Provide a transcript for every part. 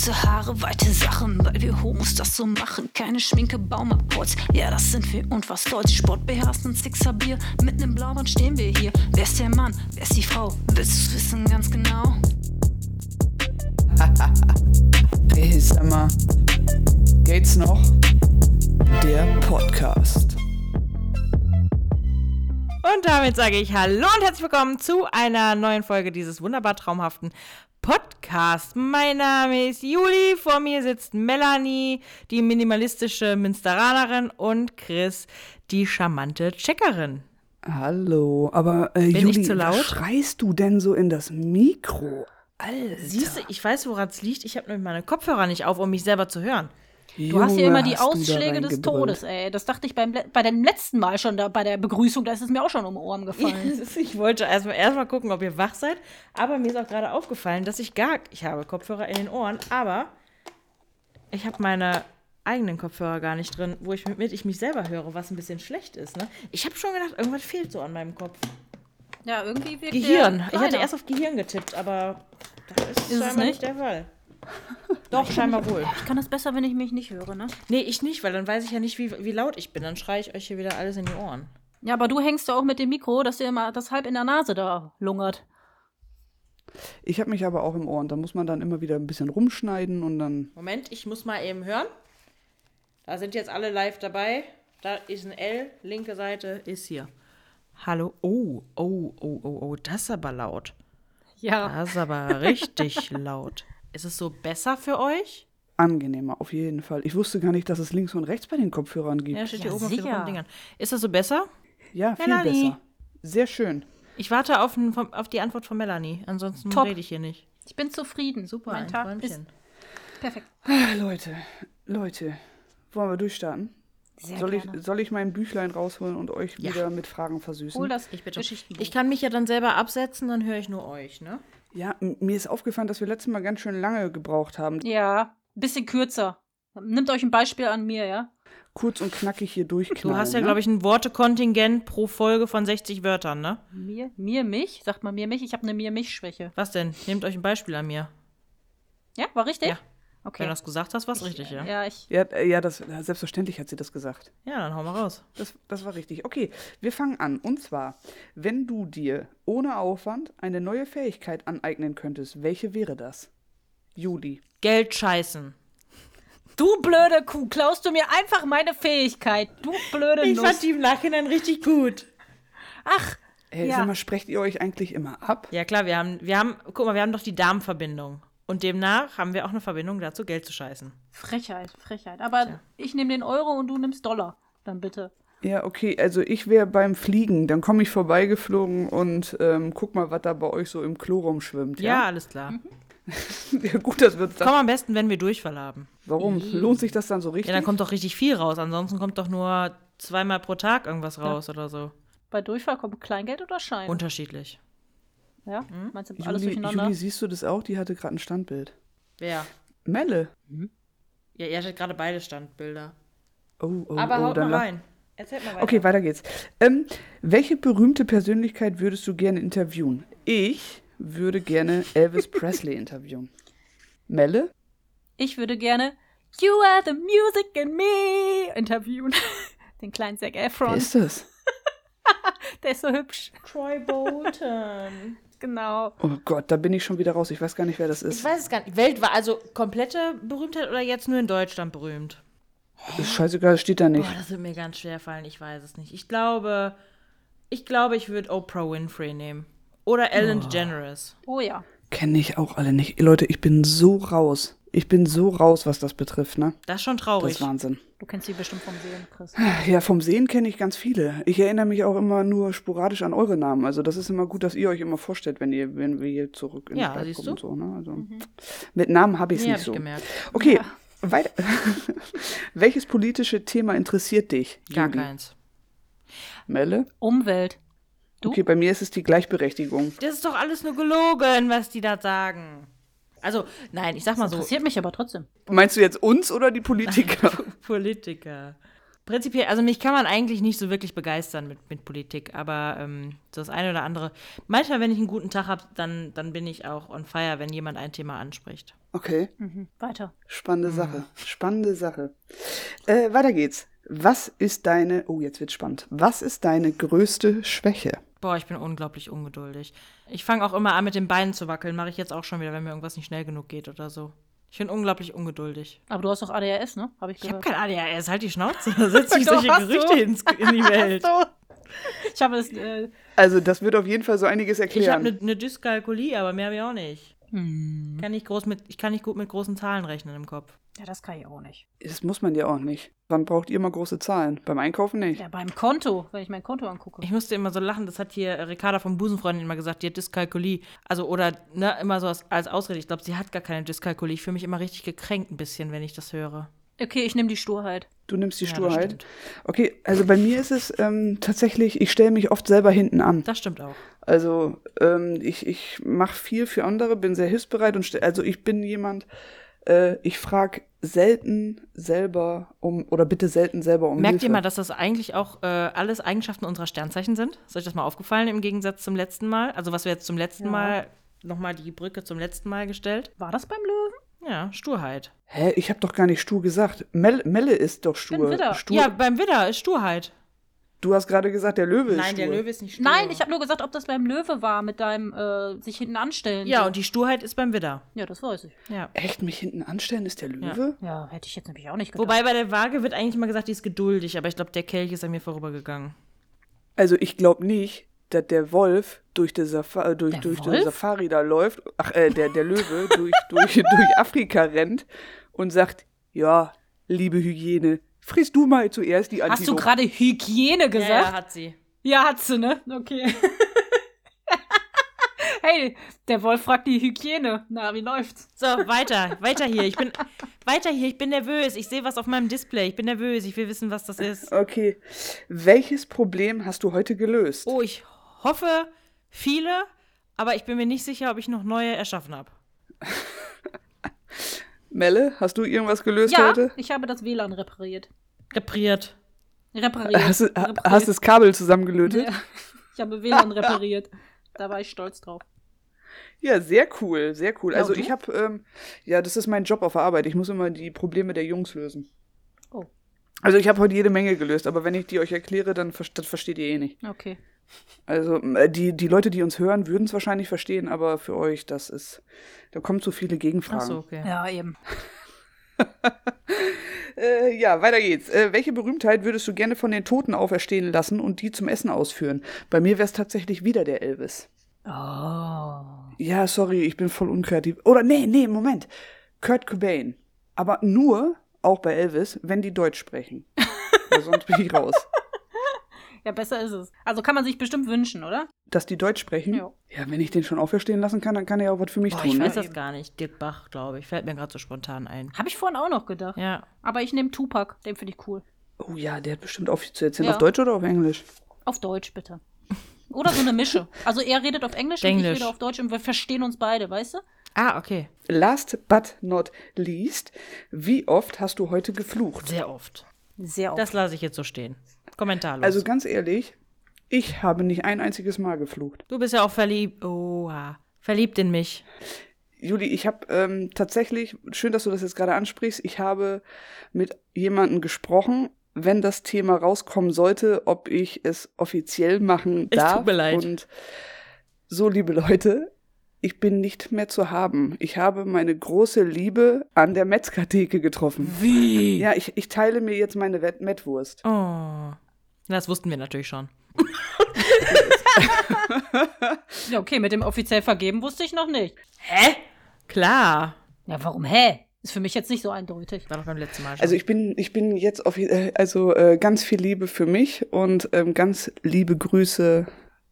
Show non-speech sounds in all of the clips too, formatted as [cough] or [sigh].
Kurze Haare, weite Sachen, weil wir Homos das so machen. Keine Schminke, Baumarktputz, ja, das sind wir und was Deutsch. Sport beherrscht und Sixer Bier, mit nem Blauband stehen wir hier. Wer ist der Mann, wer ist die Frau? Willst du's wissen ganz genau? [laughs] Hey, sag mal, geht's noch? Der Podcast. Und damit sage ich Hallo und herzlich willkommen zu einer neuen Folge dieses wunderbar traumhaften Podcasts. Mein Name ist Juli, vor mir sitzt Melanie, die minimalistische Münsteranerin und Chris, die charmante Checkerin. Hallo, aber äh, Bin Juli, zu laut? was schreist du denn so in das Mikro? Alter. Siehst du, ich weiß, woran es liegt. Ich habe nämlich meine Kopfhörer nicht auf, um mich selber zu hören. Du hast hier Junge, immer die Ausschläge des. Todes, ey. Das dachte ich beim, bei dem letzten Mal schon da, bei der Begrüßung, da ist es mir auch schon um die Ohren [laughs] gefallen. Ich wollte erstmal erst mal gucken, ob ihr wach seid, aber mir ist auch gerade aufgefallen, dass ich gar, ich habe Kopfhörer in den Ohren, aber ich habe meine eigenen Kopfhörer gar nicht drin, wo ich mit ich mich selber höre, was ein bisschen schlecht ist. Ne? Ich habe schon gedacht, irgendwas fehlt so an meinem Kopf. Ja, irgendwie wirkt Gehirn. Ich hatte erst auf Gehirn getippt, aber das ist, Ist es scheinbar nicht der Fall. [laughs] Doch, scheinbar wohl. Ich kann das besser, wenn ich mich nicht höre, ne? Nee, ich nicht, weil dann weiß ich ja nicht, wie, wie laut ich bin. Dann schreie ich euch hier wieder alles in die Ohren. Ja, aber du hängst ja auch mit dem Mikro, dass dir immer das halb in der Nase da lungert. Ich habe mich aber auch im Ohr und da muss man dann immer wieder ein bisschen rumschneiden und dann. Moment, ich muss mal eben hören. Da sind jetzt alle live dabei. Da ist ein L, linke Seite ist hier. Hallo. Oh, oh, oh, oh, oh, das ist aber laut. Ja. Das ist aber richtig [laughs] laut. Ist es so besser für euch? Angenehmer, auf jeden Fall. Ich wusste gar nicht, dass es links und rechts bei den Kopfhörern gibt. Ja, steht Ja, hier oben auf den sicher. Dingern. Ist das so besser? Ja, viel Melanie. besser. Sehr schön. Ich warte auf, ein, auf die Antwort von Melanie. Ansonsten Top. rede ich hier nicht. Ich bin zufrieden. Super, mein ein Tag ist Träumchen. perfekt. Ah, Leute, Leute, wollen wir durchstarten? Sehr Soll ich, soll ich mein Büchlein rausholen und euch Ja. wieder mit Fragen versüßen? Hol das Ich bitte. Ich kann mich ja dann selber absetzen, dann höre ich nur euch, ne? Ja, mir ist aufgefallen, dass wir letztes Mal ganz schön lange gebraucht haben. Ja, ein bisschen kürzer. Nimmt euch ein Beispiel an mir, ja? Kurz und knackig hier durchknallen. Du hast ja, ne? glaube ich, ein Wortekontingent pro Folge von 60 Wörtern, ne? Mir, mir, mich? Sagt mal mir, mich? Ich habe eine mir-mich-Schwäche. Was denn? Nehmt euch ein Beispiel an mir. Ja, war richtig? Ja. Okay. Wenn du das gesagt hast, war es richtig, ja? Ja, ich. Ja, äh, ja, das, selbstverständlich hat sie das gesagt. Ja, dann hau mal raus. Das, das war richtig. Okay, wir fangen an. Und zwar, wenn du dir ohne Aufwand eine neue Fähigkeit aneignen könntest, welche wäre das? Juli. Geld scheißen. Du blöde Kuh, klaust du mir einfach meine Fähigkeit. Du blöde Ich Nuss. fand die im Nachhinein richtig gut. Ach, Hey, Ja. Sag mal, sprecht ihr euch eigentlich immer ab? Ja, klar, wir haben, wir haben, guck mal, wir haben doch die Darmverbindung. Und demnach haben wir auch eine Verbindung dazu, Geld zu scheißen. Frechheit, Frechheit. Aber ich nehme den Euro und du nimmst Dollar. Dann bitte. Ja, okay, also ich wäre beim Fliegen. Dann komme ich vorbeigeflogen und ähm, guck mal, was da bei euch so im Klo rumschwimmt. Ja, Ja, alles klar. [laughs] ja gut, das wird Komm am besten, wenn wir Durchfall haben. Warum? Lohnt sich das dann so richtig? Ja, dann kommt doch richtig viel raus. Ansonsten kommt doch nur zweimal pro Tag irgendwas raus oder so. Bei Durchfall kommt Kleingeld oder Schein? Unterschiedlich. Ja? Meinst du alles Juli, durcheinander? Juli, siehst du das auch? Die hatte gerade ein Standbild. Wer? Melle. Ja, ihr hattet gerade beide Standbilder. Oh, oh, Aber oh, haut mal rein. Erzählt mal weiter. Okay, weiter geht's. Ähm, welche berühmte Persönlichkeit würdest du gerne interviewen? Ich würde gerne Elvis [laughs] Presley interviewen. Melle? Ich würde gerne You are the music in me interviewen. [laughs] Den kleinen Zac Wer Efron. ist das? [laughs] Der ist so hübsch. Troy Bolton. Genau. Oh Gott, da bin ich schon wieder raus. Ich weiß gar nicht, wer das Ich ist. weiß es gar nicht. Weltweit, also komplette Berühmtheit oder jetzt nur in Deutschland berühmt? Ist scheißegal, steht da nicht. Boah, das wird mir ganz schwer fallen. Ich weiß es nicht. Ich glaube, ich glaube, ich würde Oprah Winfrey nehmen. Oder Ellen DeGeneres. Oh ja. Kenne ich auch alle nicht. Leute, ich bin so raus. Ich bin so raus, was das betrifft, ne? Das ist schon Das traurig. ist Wahnsinn. Du kennst sie bestimmt vom Sehen, Chris. Ja, vom Sehen kenne ich ganz viele. Ich erinnere mich auch immer nur sporadisch an eure Namen. Also das ist immer gut, dass ihr euch immer vorstellt, wenn ihr, wenn wir hier zurück in Ja, die Stadt siehst kommen du? und so. Ne? Also mit Namen habe ich es Nee, hab nicht ich so. gemerkt. Okay, weiter. [laughs] Welches politische Thema interessiert dich? Gar Juli? keins. Melle? Umwelt. Du? Okay, bei mir ist es die Gleichberechtigung. Das ist doch alles nur gelogen, was die da sagen. Also, nein, ich sag mal so. Interessiert mich aber trotzdem. Meinst du jetzt uns oder die Politiker? [laughs] Politiker. Prinzipiell, also mich kann man eigentlich nicht so wirklich begeistern mit, mit Politik, aber ähm, so das eine oder andere. Manchmal, wenn ich einen guten Tag habe, dann, dann bin ich auch on fire, wenn jemand ein Thema anspricht. Okay, Mhm. Weiter. spannende Sache. Spannende Sache. Äh, weiter geht's. Was ist deine, oh, jetzt wird's spannend. Was ist deine größte Schwäche? Boah, ich bin unglaublich ungeduldig. Ich fange auch immer an, mit den Beinen zu wackeln. Mache ich jetzt auch schon wieder, wenn mir irgendwas nicht schnell genug geht oder so. Ich bin unglaublich ungeduldig. Aber du hast doch ADHS, ne? Habe ich Ich habe gehört. kein ADHS, halt die Schnauze. [laughs] Da setzt sich Doch, solche. Gerüchte ins, in die [laughs] Welt. Ich habe es. Äh, Also, das wird auf jeden Fall so einiges Ich habe erklären. eine ne Dyskalkulie, aber mehr habe ich auch nicht. hm. Kann nicht groß mit, ich kann nicht gut mit großen Zahlen rechnen im Kopf. Ja, das kann ich auch nicht. Das muss man ja auch nicht. Wann braucht ihr mal große Zahlen? Beim Einkaufen nicht. Ja, beim Konto, wenn ich mein Konto angucke. Ich musste immer so lachen, das hat hier Ricarda vom Busenfreundin immer gesagt, die hat Dyskalkulie. Also, oder ne, immer so als, als Ausrede. Ich glaube, sie hat gar keine Dyskalkulie. Ich fühle mich immer richtig gekränkt ein bisschen, wenn ich das höre. Okay, ich nehme die Sturheit. Du nimmst die Ja, Sturheit. stimmt. okay, also bei mir ist es ähm, tatsächlich, ich stelle mich oft selber hinten an. Das stimmt auch. Also ähm, ich, ich mache viel für andere, bin sehr hilfsbereit und also ich bin jemand, äh, ich frage selten selber um oder bitte selten selber um Merkt Hilfe. ihr mal, dass das eigentlich auch äh, alles Eigenschaften unserer Sternzeichen sind? Ist euch das mal aufgefallen im Gegensatz zum letzten Mal? Also, was wir jetzt zum letzten Ja. Mal, nochmal die Brücke zum letzten Mal gestellt? War das beim Löwen? Ja, Sturheit. Hä, ich habe doch gar nicht stur gesagt. Mel Melle ist doch stur. bin Widder. stur. Ja, beim Widder ist Sturheit. Du hast gerade gesagt, der Löwe ist Nein, stur. der Löwe ist nicht stur. Nein, ich habe nur gesagt, ob das beim Löwe war mit deinem äh, sich hinten anstellen. Ja, so. und die Sturheit ist beim Widder. ja, das weiß ich. Ja. Echt mich hinten anstellen ist der Löwe? Ja, hätte ich jetzt nämlich auch nicht gedacht. Wobei bei der Waage wird eigentlich immer gesagt, die ist geduldig, aber ich glaube, der Kelch ist an mir vorübergegangen. Also ich glaube nicht, dass der Wolf durch die, Safa äh, durch, Der durch Wolf? die Safari da läuft, ach äh, der, der Löwe durch, [laughs] durch, durch Afrika rennt und sagt, ja, liebe Hygiene, friss du mal zuerst die Hast du Antilope. gerade Hygiene gesagt? Ja, hat sie. Ja, hat sie, ne? Okay. [laughs] hey, der Wolf fragt die Hygiene. Na, wie läuft's? So, weiter, weiter hier. Ich bin weiter hier. Ich bin nervös. Ich sehe was auf meinem Display. Ich bin nervös. Ich will wissen, was das ist. Okay, welches Problem hast du heute gelöst? Oh, ich hoffe viele, aber ich bin mir nicht sicher, ob ich noch neue erschaffen habe. [laughs] Melle, hast du irgendwas gelöst Ja, heute? ich habe das WLAN repariert. Repariert. Repariert. Hast, du- repariert. hast das Kabel zusammengelötet? Ja, ich habe WLAN repariert. Da war ich stolz drauf. Ja, sehr cool, sehr cool. Ja, also ich habe, ähm, ja, das ist mein Job auf der Arbeit. Ich muss immer die Probleme der Jungs lösen. Oh. Also ich habe heute jede Menge gelöst, aber wenn ich die euch erkläre, dann ver das versteht ihr eh nicht. Okay. Also äh, die, die Leute, die uns hören, würden es wahrscheinlich verstehen, aber für euch, das ist, da kommen zu viele Gegenfragen. Ach so, okay. Ja, eben. [laughs] Äh, ja, weiter geht's. Äh, welche Berühmtheit würdest du gerne von den Toten auferstehen lassen und die zum Essen ausführen? Bei mir wäre es tatsächlich wieder der Elvis. Oh. Ja, sorry, ich bin voll unkreativ. Oder nee, nee, Moment. Kurt Cobain. Aber nur, auch bei Elvis, wenn die Deutsch sprechen. [laughs] Weil sonst bin ich raus. Ja, besser ist es. Also kann man sich bestimmt wünschen, oder? Dass die Deutsch sprechen? Ja. Ja, wenn ich den schon auferstehen lassen kann, dann kann er ja auch was für mich Boah, tun. ich ne? weiß das gar nicht. Dirk Bach, glaube ich. Fällt mir gerade so spontan ein. Habe ich vorhin auch noch gedacht. Ja. Aber ich nehme Tupac. Den finde ich cool. Oh ja, der hat bestimmt auch viel zu erzählen. Ja. Auf Deutsch oder auf Englisch? Auf Deutsch, bitte. Oder so eine Mische. Also er redet auf Englisch, und ich Englisch. rede auf Deutsch und wir verstehen uns beide, weißt du? Ah, okay. Last but not least, wie oft hast du heute geflucht? Sehr oft. Sehr oft. Das lasse ich jetzt so stehen. Kommentarlos. Also ganz ehrlich, ich habe nicht ein einziges Mal geflucht. du bist ja auch verliebt. Oha. Verliebt in mich. Juli, ich habe ähm, tatsächlich, schön, dass du das jetzt gerade ansprichst, ich habe mit jemandem gesprochen, wenn das Thema rauskommen sollte, ob ich es offiziell machen Es darf. tut mir leid. Und so, liebe Leute, ich bin nicht mehr zu haben. Ich habe meine große Liebe an der Metzgertheke getroffen. Wie? Ja, ich, ich teile mir jetzt meine Wett- Mettwurst. Oh. Das wussten wir natürlich schon. ja, okay, mit dem offiziell vergeben wusste ich noch nicht. Hä? Klar. Ja, warum hä? Ist für mich jetzt nicht so eindeutig. War doch beim letzten Mal schon. Also ich bin, ich bin jetzt auf, äh, also äh, ganz viel Liebe für mich und ähm, ganz liebe Grüße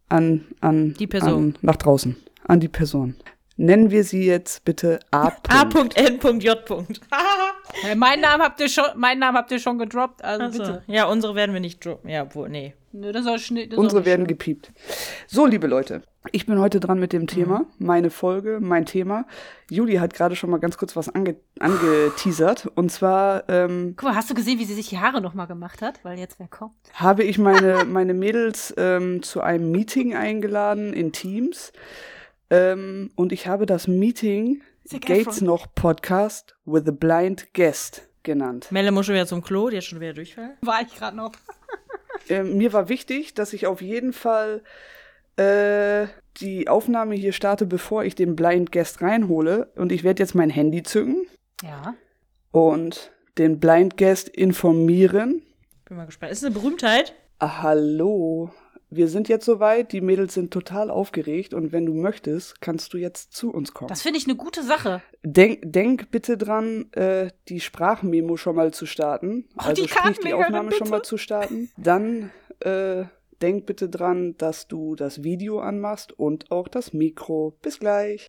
an, an Die Person. An, nach draußen, an die Person. Nennen wir sie jetzt bitte A. A.N.J. [laughs] Hey, meinen, Namen habt ihr schon, meinen Namen habt ihr schon gedroppt, also Achso. bitte. Ja, unsere werden wir nicht droppen. Ja, obwohl, nee. Nö, das soll Schnitt. das Unsere werden gepiept. So, liebe Leute, ich bin heute dran mit dem Thema, Mhm. meine Folge, mein Thema. Juli hat gerade schon mal ganz kurz was ange angeteasert. Und zwar ähm, Guck mal, hast du gesehen, wie sie sich die Haare nochmal gemacht hat? Weil jetzt wer kommt. habe ich meine, [laughs] meine Mädels ähm, zu einem Meeting eingeladen in Teams. Ähm, und ich habe das Meeting Gates Efron. noch Podcast with a Blind Guest genannt. Melle muss schon wieder zum Klo, die hat schon wieder Durchfall. War ich gerade noch. [laughs] Ähm, mir war wichtig, dass ich auf jeden Fall äh, die Aufnahme hier starte, bevor ich den Blind Guest reinhole. Und ich werde jetzt mein Handy zücken Ja. und den Blind Guest informieren. Bin mal gespannt. Ist es eine Berühmtheit? Ah, hallo. Wir sind jetzt soweit, die Mädels sind total aufgeregt und wenn du möchtest, kannst du jetzt zu uns kommen. Das finde ich eine gute Sache. Denk, denk bitte dran, äh, die Sprachmemo schon mal zu starten. Oh, also die sprich die Aufnahme schon mal zu starten. Dann äh, denk bitte dran, dass du das Video anmachst und auch das Mikro. Bis gleich.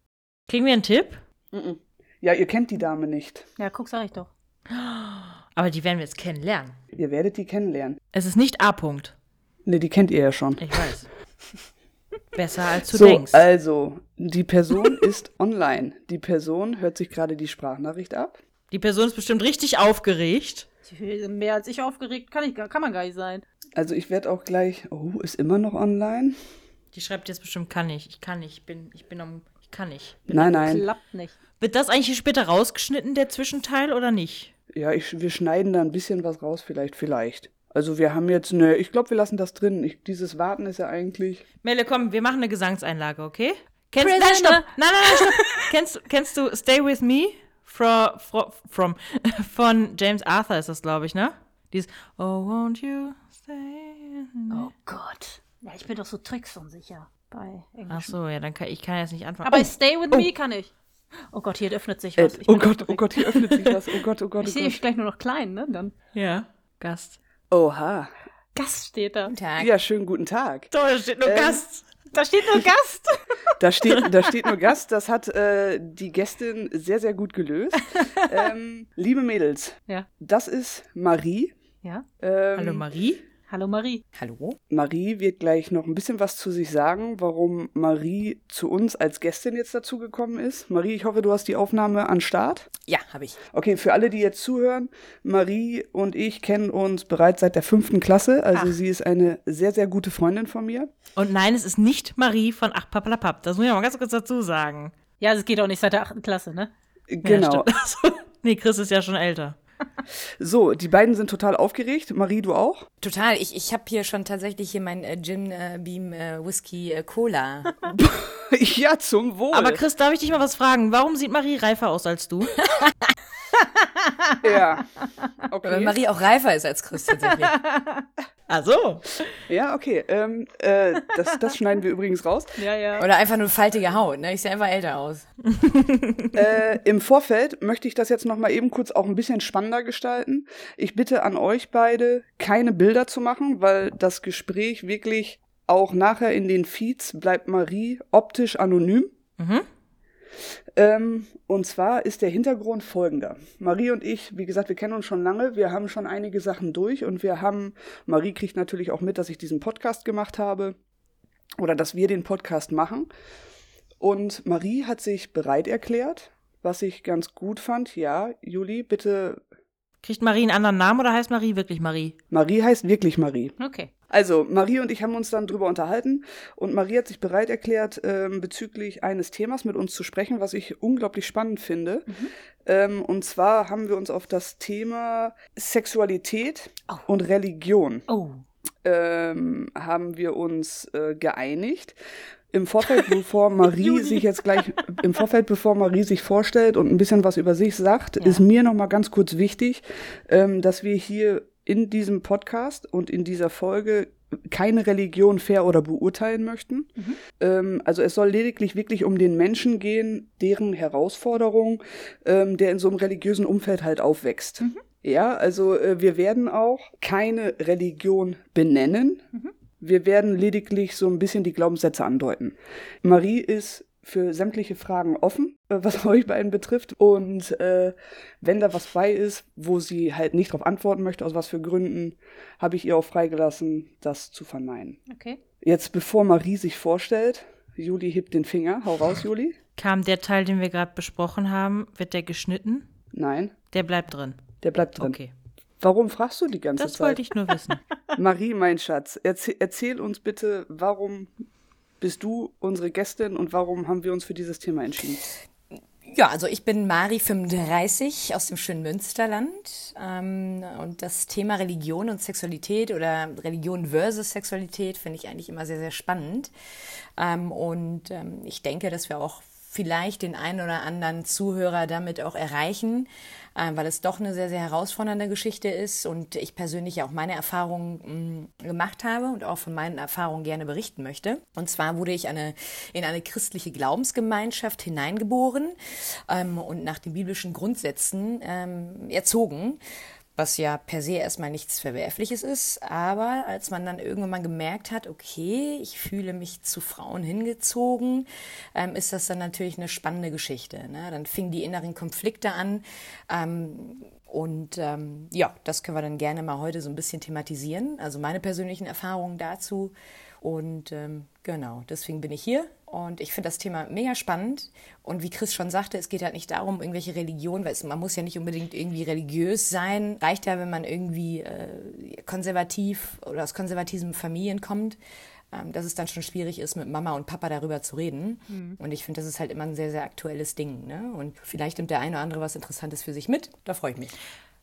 Kriegen wir einen Tipp? Ja, ihr kennt die Dame nicht. Ja, guck, sag ich doch. [gasps] Aber die werden wir jetzt kennenlernen. Ihr werdet die kennenlernen. Es ist nicht A. Ne, die kennt ihr ja schon. Ich weiß. Besser als du so, denkst. also, die Person [laughs] ist online. Die Person hört sich gerade die Sprachnachricht ab. Die Person ist bestimmt richtig aufgeregt. Mehr als ich aufgeregt kann, ich, kann man gar nicht sein. Also ich werde auch gleich. Oh, ist immer noch online? Die schreibt jetzt bestimmt, kann ich. Ich kann nicht. Ich bin, ich bin am. Ich kann nicht. Nein, nein. Klappt nicht. Wird das eigentlich hier später rausgeschnitten, der Zwischenteil, oder nicht? Ja, ich, wir schneiden da ein bisschen was raus, vielleicht, vielleicht. Also wir haben jetzt, ne, ich glaube, wir lassen das drin. Ich, dieses Warten ist ja eigentlich. Melle, komm, wir machen eine Gesangseinlage, okay? Kennst, nein, stopp! Nein, nein, nein, stopp! [laughs] kennst, kennst du Stay With Me? From, from, [laughs] von James Arthur ist das, glaube ich, ne? Dieses Oh, won't you stay with me? Oh Gott. Ja, ich bin doch so tricksunsicher bei Englisch. Ach so, ja, dann kann ich kann jetzt nicht anfangen. Aber oh, Stay With Me kann ich. Oh Gott, hier öffnet sich Äh, was. Ich oh Gott, oh. Gott, hier öffnet sich was. Oh Gott, oh Gott, Ich oh sehe mich gleich nur noch klein, ne? Dann ja, Gast. Oha. Gast steht da. Guten Tag. Ja, schönen guten Tag. Da steht nur Ähm, Gast. Da steht nur Gast. [laughs] Da steht, da steht nur Gast. Das hat äh, die Gästin sehr, sehr gut gelöst. [laughs] ähm, liebe Mädels, Ja. das ist Marie. Ja. Ähm, Hallo Marie. Hallo Marie. Hallo? Marie wird gleich noch ein bisschen was zu sich sagen, warum Marie zu uns als Gästin jetzt dazugekommen ist. Marie, ich hoffe, du hast die Aufnahme an Start. Ja, habe ich. Okay, für alle, die jetzt zuhören, Marie und ich kennen uns bereits seit der fünften Klasse. Also Ach. sie ist eine sehr, sehr gute Freundin von mir. Und nein, es ist nicht Marie von Ach Papalapap. Das muss ich mal ganz kurz dazu sagen. Ja, es geht auch nicht seit der achten Klasse, ne? Genau. Ja, [laughs] nee, Chris ist ja schon älter. So, die beiden sind total aufgeregt. Marie, du auch? Total. Ich, ich habe hier schon tatsächlich hier mein äh, Gin äh, Beam äh, Whisky äh, Cola. [laughs] ja, zum Wohl. Aber Chris, darf ich dich mal was fragen? Warum sieht Marie reifer aus als du? ja. Weil Okay. Marie auch reifer ist als Chris tatsächlich. [laughs] Also. Ja, okay. Ähm, äh, das, das schneiden wir übrigens raus. [laughs] Ja, ja. Oder einfach nur faltige Haut, ne? Ich sehe einfach älter aus. [laughs] Äh, Im Vorfeld möchte ich das jetzt noch mal eben kurz auch ein bisschen spannender gestalten. Ich bitte an euch beide, keine Bilder zu machen, weil das Gespräch wirklich auch nachher in den Feeds bleibt Marie optisch anonym. Mhm. Ähm, und zwar ist der Hintergrund folgender. Marie und ich, wie gesagt, wir kennen uns schon lange, wir haben schon einige Sachen durch und wir haben, Marie kriegt natürlich auch mit, dass ich diesen Podcast gemacht habe oder dass wir den Podcast machen. Und Marie hat sich bereit erklärt, was ich ganz gut fand. Ja, Juli, bitte. Kriegt Marie einen anderen Namen oder heißt Marie wirklich Marie? Marie heißt wirklich Marie. Okay. Also, Marie und ich haben uns dann drüber unterhalten und Marie hat sich bereit erklärt, ähm, bezüglich eines Themas mit uns zu sprechen, was ich unglaublich spannend finde. Ähm, und zwar haben wir uns auf das Thema Sexualität Oh. und Religion Oh. ähm, haben wir uns äh, geeinigt. Im Vorfeld, [laughs] bevor Marie sich jetzt gleich, im Vorfeld, bevor Marie sich vorstellt und ein bisschen was über sich sagt, Ja. ist mir noch mal ganz kurz wichtig, ähm, dass wir hier in diesem Podcast und in dieser Folge keine Religion fair oder beurteilen möchten. Ähm, also es soll lediglich wirklich um den Menschen gehen, deren Herausforderung, ähm, der in so einem religiösen Umfeld halt aufwächst. Ja, also äh, wir werden auch keine Religion benennen. Wir werden lediglich so ein bisschen die Glaubenssätze andeuten. Marie ist für sämtliche Fragen offen, äh, was [laughs] euch beiden betrifft. Und äh, wenn da was bei ist, wo sie halt nicht darauf antworten möchte, aus was für Gründen, habe ich ihr auch freigelassen, das zu verneinen. Okay. Jetzt, bevor Marie sich vorstellt, Juli hebt den Finger. Hau raus, Juli. Kam der Teil, den wir gerade besprochen haben, wird der geschnitten? Nein, Der bleibt drin. der bleibt drin. Okay. Warum fragst du die ganze Das Zeit? wollte ich nur wissen. [laughs] Marie, mein Schatz, erzähl, erzähl uns bitte, warum bist du unsere Gästin und warum haben wir uns für dieses Thema entschieden? Ja, also ich bin Mari 35 aus dem schönen Münsterland ähm, und das Thema Religion und Sexualität oder Religion versus Sexualität finde ich eigentlich immer sehr, sehr spannend. Ähm, und ähm, ich denke, dass wir auch vielleicht den einen oder anderen Zuhörer damit auch erreichen, weil es doch eine sehr, sehr herausfordernde Geschichte ist und ich persönlich ja auch meine Erfahrungen mh, gemacht habe und auch von meinen Erfahrungen gerne berichten möchte. Und zwar wurde ich eine, in eine christliche Glaubensgemeinschaft hineingeboren ähm, und nach den biblischen Grundsätzen ähm, erzogen was ja per se erstmal nichts Verwerfliches ist, aber als man dann irgendwann mal gemerkt hat, okay, ich fühle mich zu Frauen hingezogen, ähm, ist das dann natürlich eine spannende Geschichte. Ne? Dann fingen die inneren Konflikte an ähm, und ähm, ja, das können wir dann gerne mal heute so ein bisschen thematisieren, also meine persönlichen Erfahrungen dazu und ähm, genau, deswegen bin ich hier und ich finde das Thema mega spannend. Und wie Chris schon sagte, es geht halt nicht darum, irgendwelche Religionen, weil es, man muss ja nicht unbedingt irgendwie religiös sein. Reicht ja, wenn man irgendwie äh, konservativ oder aus konservativen Familien kommt, ähm, dass es dann schon schwierig ist, mit Mama und Papa darüber zu reden. Und ich finde, das ist halt immer ein sehr, sehr aktuelles Ding. Ne? Und vielleicht nimmt der eine oder andere was Interessantes für sich mit. Da freue ich mich.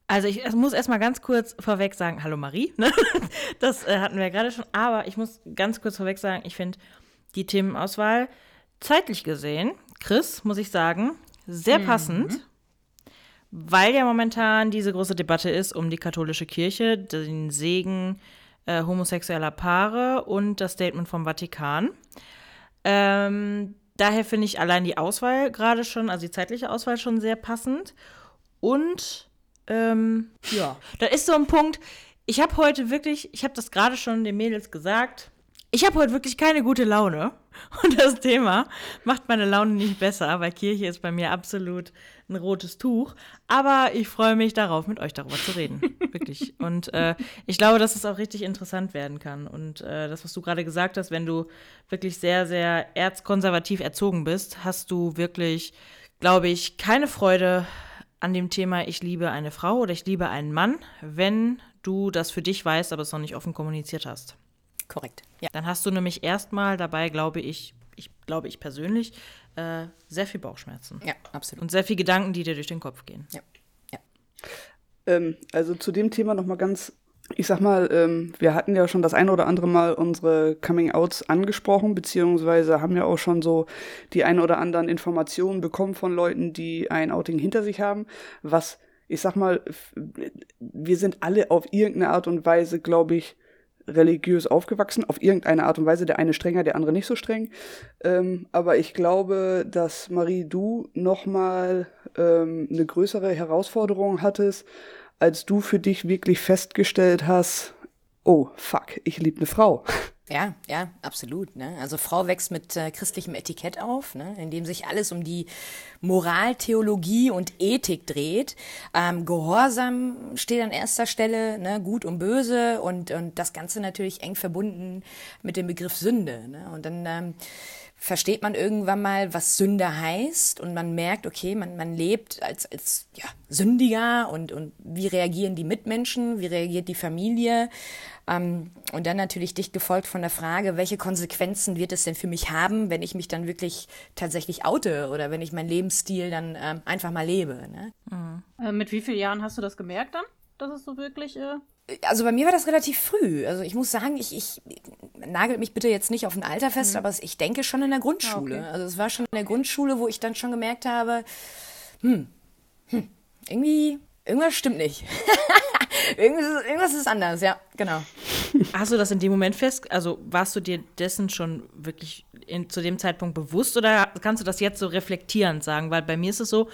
Also ich muss erstmal ganz kurz vorweg sagen, hallo Marie, ne? [laughs] das äh, hatten wir ja gerade schon, aber ich muss ganz kurz vorweg sagen, ich finde die Themenauswahl zeitlich gesehen, Chris, muss ich sagen, sehr passend, weil ja momentan diese große Debatte ist um die katholische Kirche, den Segen äh, homosexueller Paare und das Statement vom Vatikan. Ähm, daher finde ich allein die Auswahl gerade schon, also die zeitliche Auswahl schon sehr passend. Und ähm, ja, da ist so ein Punkt. Ich habe heute wirklich, ich habe das gerade schon den Mädels gesagt, ich habe heute wirklich keine gute Laune. [laughs] Und das Thema macht meine Laune nicht besser, weil Kirche ist bei mir absolut ein rotes Tuch. Aber ich freue mich darauf, mit euch darüber zu reden. [laughs] wirklich. Und äh, ich glaube, dass es auch richtig interessant werden kann. Und äh, das, was du gerade gesagt hast, wenn du wirklich sehr, sehr erzkonservativ erzogen bist, hast du wirklich, glaube ich, keine Freude an dem Thema, ich liebe eine Frau oder ich liebe einen Mann, wenn du das für dich weißt, aber es noch nicht offen kommuniziert hast. Korrekt. Ja. Dann hast du nämlich erstmal dabei, glaube ich, ich glaube ich persönlich, äh, sehr viel Bauchschmerzen. Ja, absolut. Und sehr viel Gedanken, die dir durch den Kopf gehen. Ja. Ja. Ähm, also zu dem Thema nochmal ganz, ich sag mal, ähm, wir hatten ja schon das eine oder andere Mal unsere Coming-Outs angesprochen, beziehungsweise haben ja auch schon so die ein oder anderen Informationen bekommen von Leuten, die ein Outing hinter sich haben, was, ich sag mal, wir sind alle auf irgendeine Art und Weise, glaube ich, religiös aufgewachsen, auf irgendeine Art und Weise, der eine strenger, der andere nicht so streng. Ähm, aber ich glaube, dass Marie, du nochmal ähm, eine größere Herausforderung hattest, als du für dich wirklich festgestellt hast, oh, fuck, ich liebe eine Frau. Ja, ja, absolut. Ne? Also Frau wächst mit äh, christlichem Etikett auf, ne? in dem sich alles um die Moral, Theologie und Ethik dreht. Ähm, Gehorsam steht an erster Stelle, ne? gut und böse und, und das Ganze natürlich eng verbunden mit dem Begriff Sünde. Ne? Und dann ähm, versteht man irgendwann mal, was Sünde heißt und man merkt, okay, man, man lebt als, als ja, Sündiger und, und wie reagieren die Mitmenschen, wie reagiert die Familie ähm, und dann natürlich dicht gefolgt von der Frage, welche Konsequenzen wird es denn für mich haben, wenn ich mich dann wirklich tatsächlich oute oder wenn ich meinen Lebensstil dann ähm, einfach mal lebe. Ne? Äh, mit wie vielen Jahren hast du das gemerkt dann? Dass es so wirklich. Äh Also bei mir war das relativ früh. Also ich muss sagen, ich, ich nagelt mich bitte jetzt nicht auf ein Alter fest, aber es, ich denke schon in der Grundschule. Ah, okay. Also es war schon in der Grundschule, wo ich dann schon gemerkt habe, hm, hm irgendwie, irgendwas stimmt nicht. [laughs] irgendwas, ist, irgendwas ist anders, ja, genau. Hast du das in dem Moment fest, also warst du dir dessen schon wirklich in, zu dem Zeitpunkt bewusst oder kannst du das jetzt so reflektierend sagen? Weil bei mir ist es so,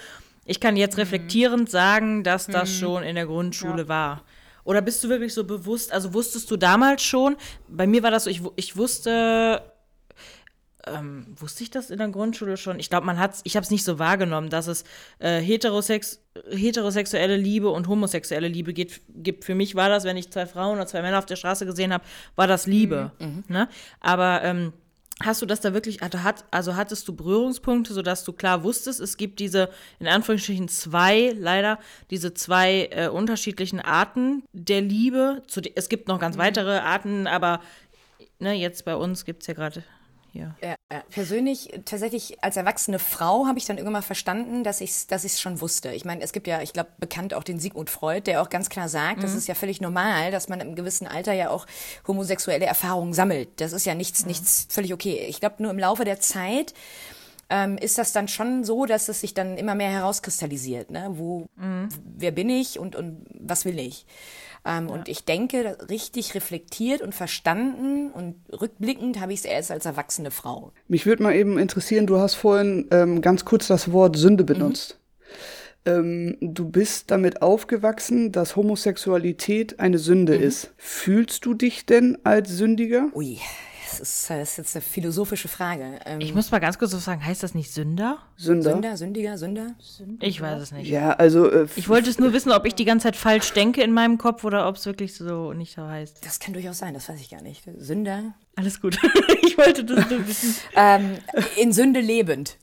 ich kann jetzt reflektierend sagen, dass das schon in der Grundschule war. Oder bist du wirklich so bewusst, also wusstest du damals schon, bei mir war das so, ich, ich wusste ähm, wusste ich das in der Grundschule schon? Ich glaube, man hat's, ich habe es nicht so wahrgenommen, dass es äh, heterosex, heterosexuelle Liebe und homosexuelle Liebe gibt. gibt. Für mich war das, wenn ich zwei Frauen oder zwei Männer auf der Straße gesehen habe, war das Liebe. Mhm. Ne? Aber ähm, Hast du das da wirklich, also, also hattest du Berührungspunkte, sodass du klar wusstest, es gibt diese, in Anführungsstrichen zwei, leider, diese zwei äh, unterschiedlichen Arten der Liebe. Zu, es gibt noch ganz mhm. weitere Arten, aber ne, jetzt bei uns gibt es ja gerade hier. Ja. Persönlich, tatsächlich als erwachsene Frau habe ich dann irgendwann mal verstanden, dass ich es dass ich's schon wusste. Ich meine, es gibt ja, ich glaube, bekannt auch den Sigmund Freud, der auch ganz klar sagt, mhm. das ist ja völlig normal, dass man im gewissen Alter ja auch homosexuelle Erfahrungen sammelt. Das ist ja nichts, mhm. nichts völlig okay. Ich glaube, nur im Laufe der Zeit ähm, ist das dann schon so, dass es sich dann immer mehr herauskristallisiert. Ne? Wo, mhm. wer bin ich und, und was will ich? Ähm, ja. Und ich denke, richtig reflektiert und verstanden und rückblickend habe ich es erst als erwachsene Frau. Mich würde mal eben interessieren, du hast vorhin ähm, ganz kurz das Wort Sünde benutzt. Mhm. Ähm, du bist damit aufgewachsen, dass Homosexualität eine Sünde mhm. ist. Fühlst du dich denn als Sündiger? Ui, das ist, das ist jetzt eine philosophische Frage. Ähm, ich muss mal ganz kurz so sagen, heißt das nicht Sünder? Sünder. Sünder, Sündiger, Sünder? Sünder? Ich weiß es nicht. Ja, also. Äh, ich wollte es nur wissen, ob ich die ganze Zeit falsch denke in meinem Kopf oder ob es wirklich so nicht so heißt. Das kann durchaus sein, das weiß ich gar nicht. Sünder? Alles gut. [laughs] ich wollte das nur wissen. ähm, in Sünde lebend.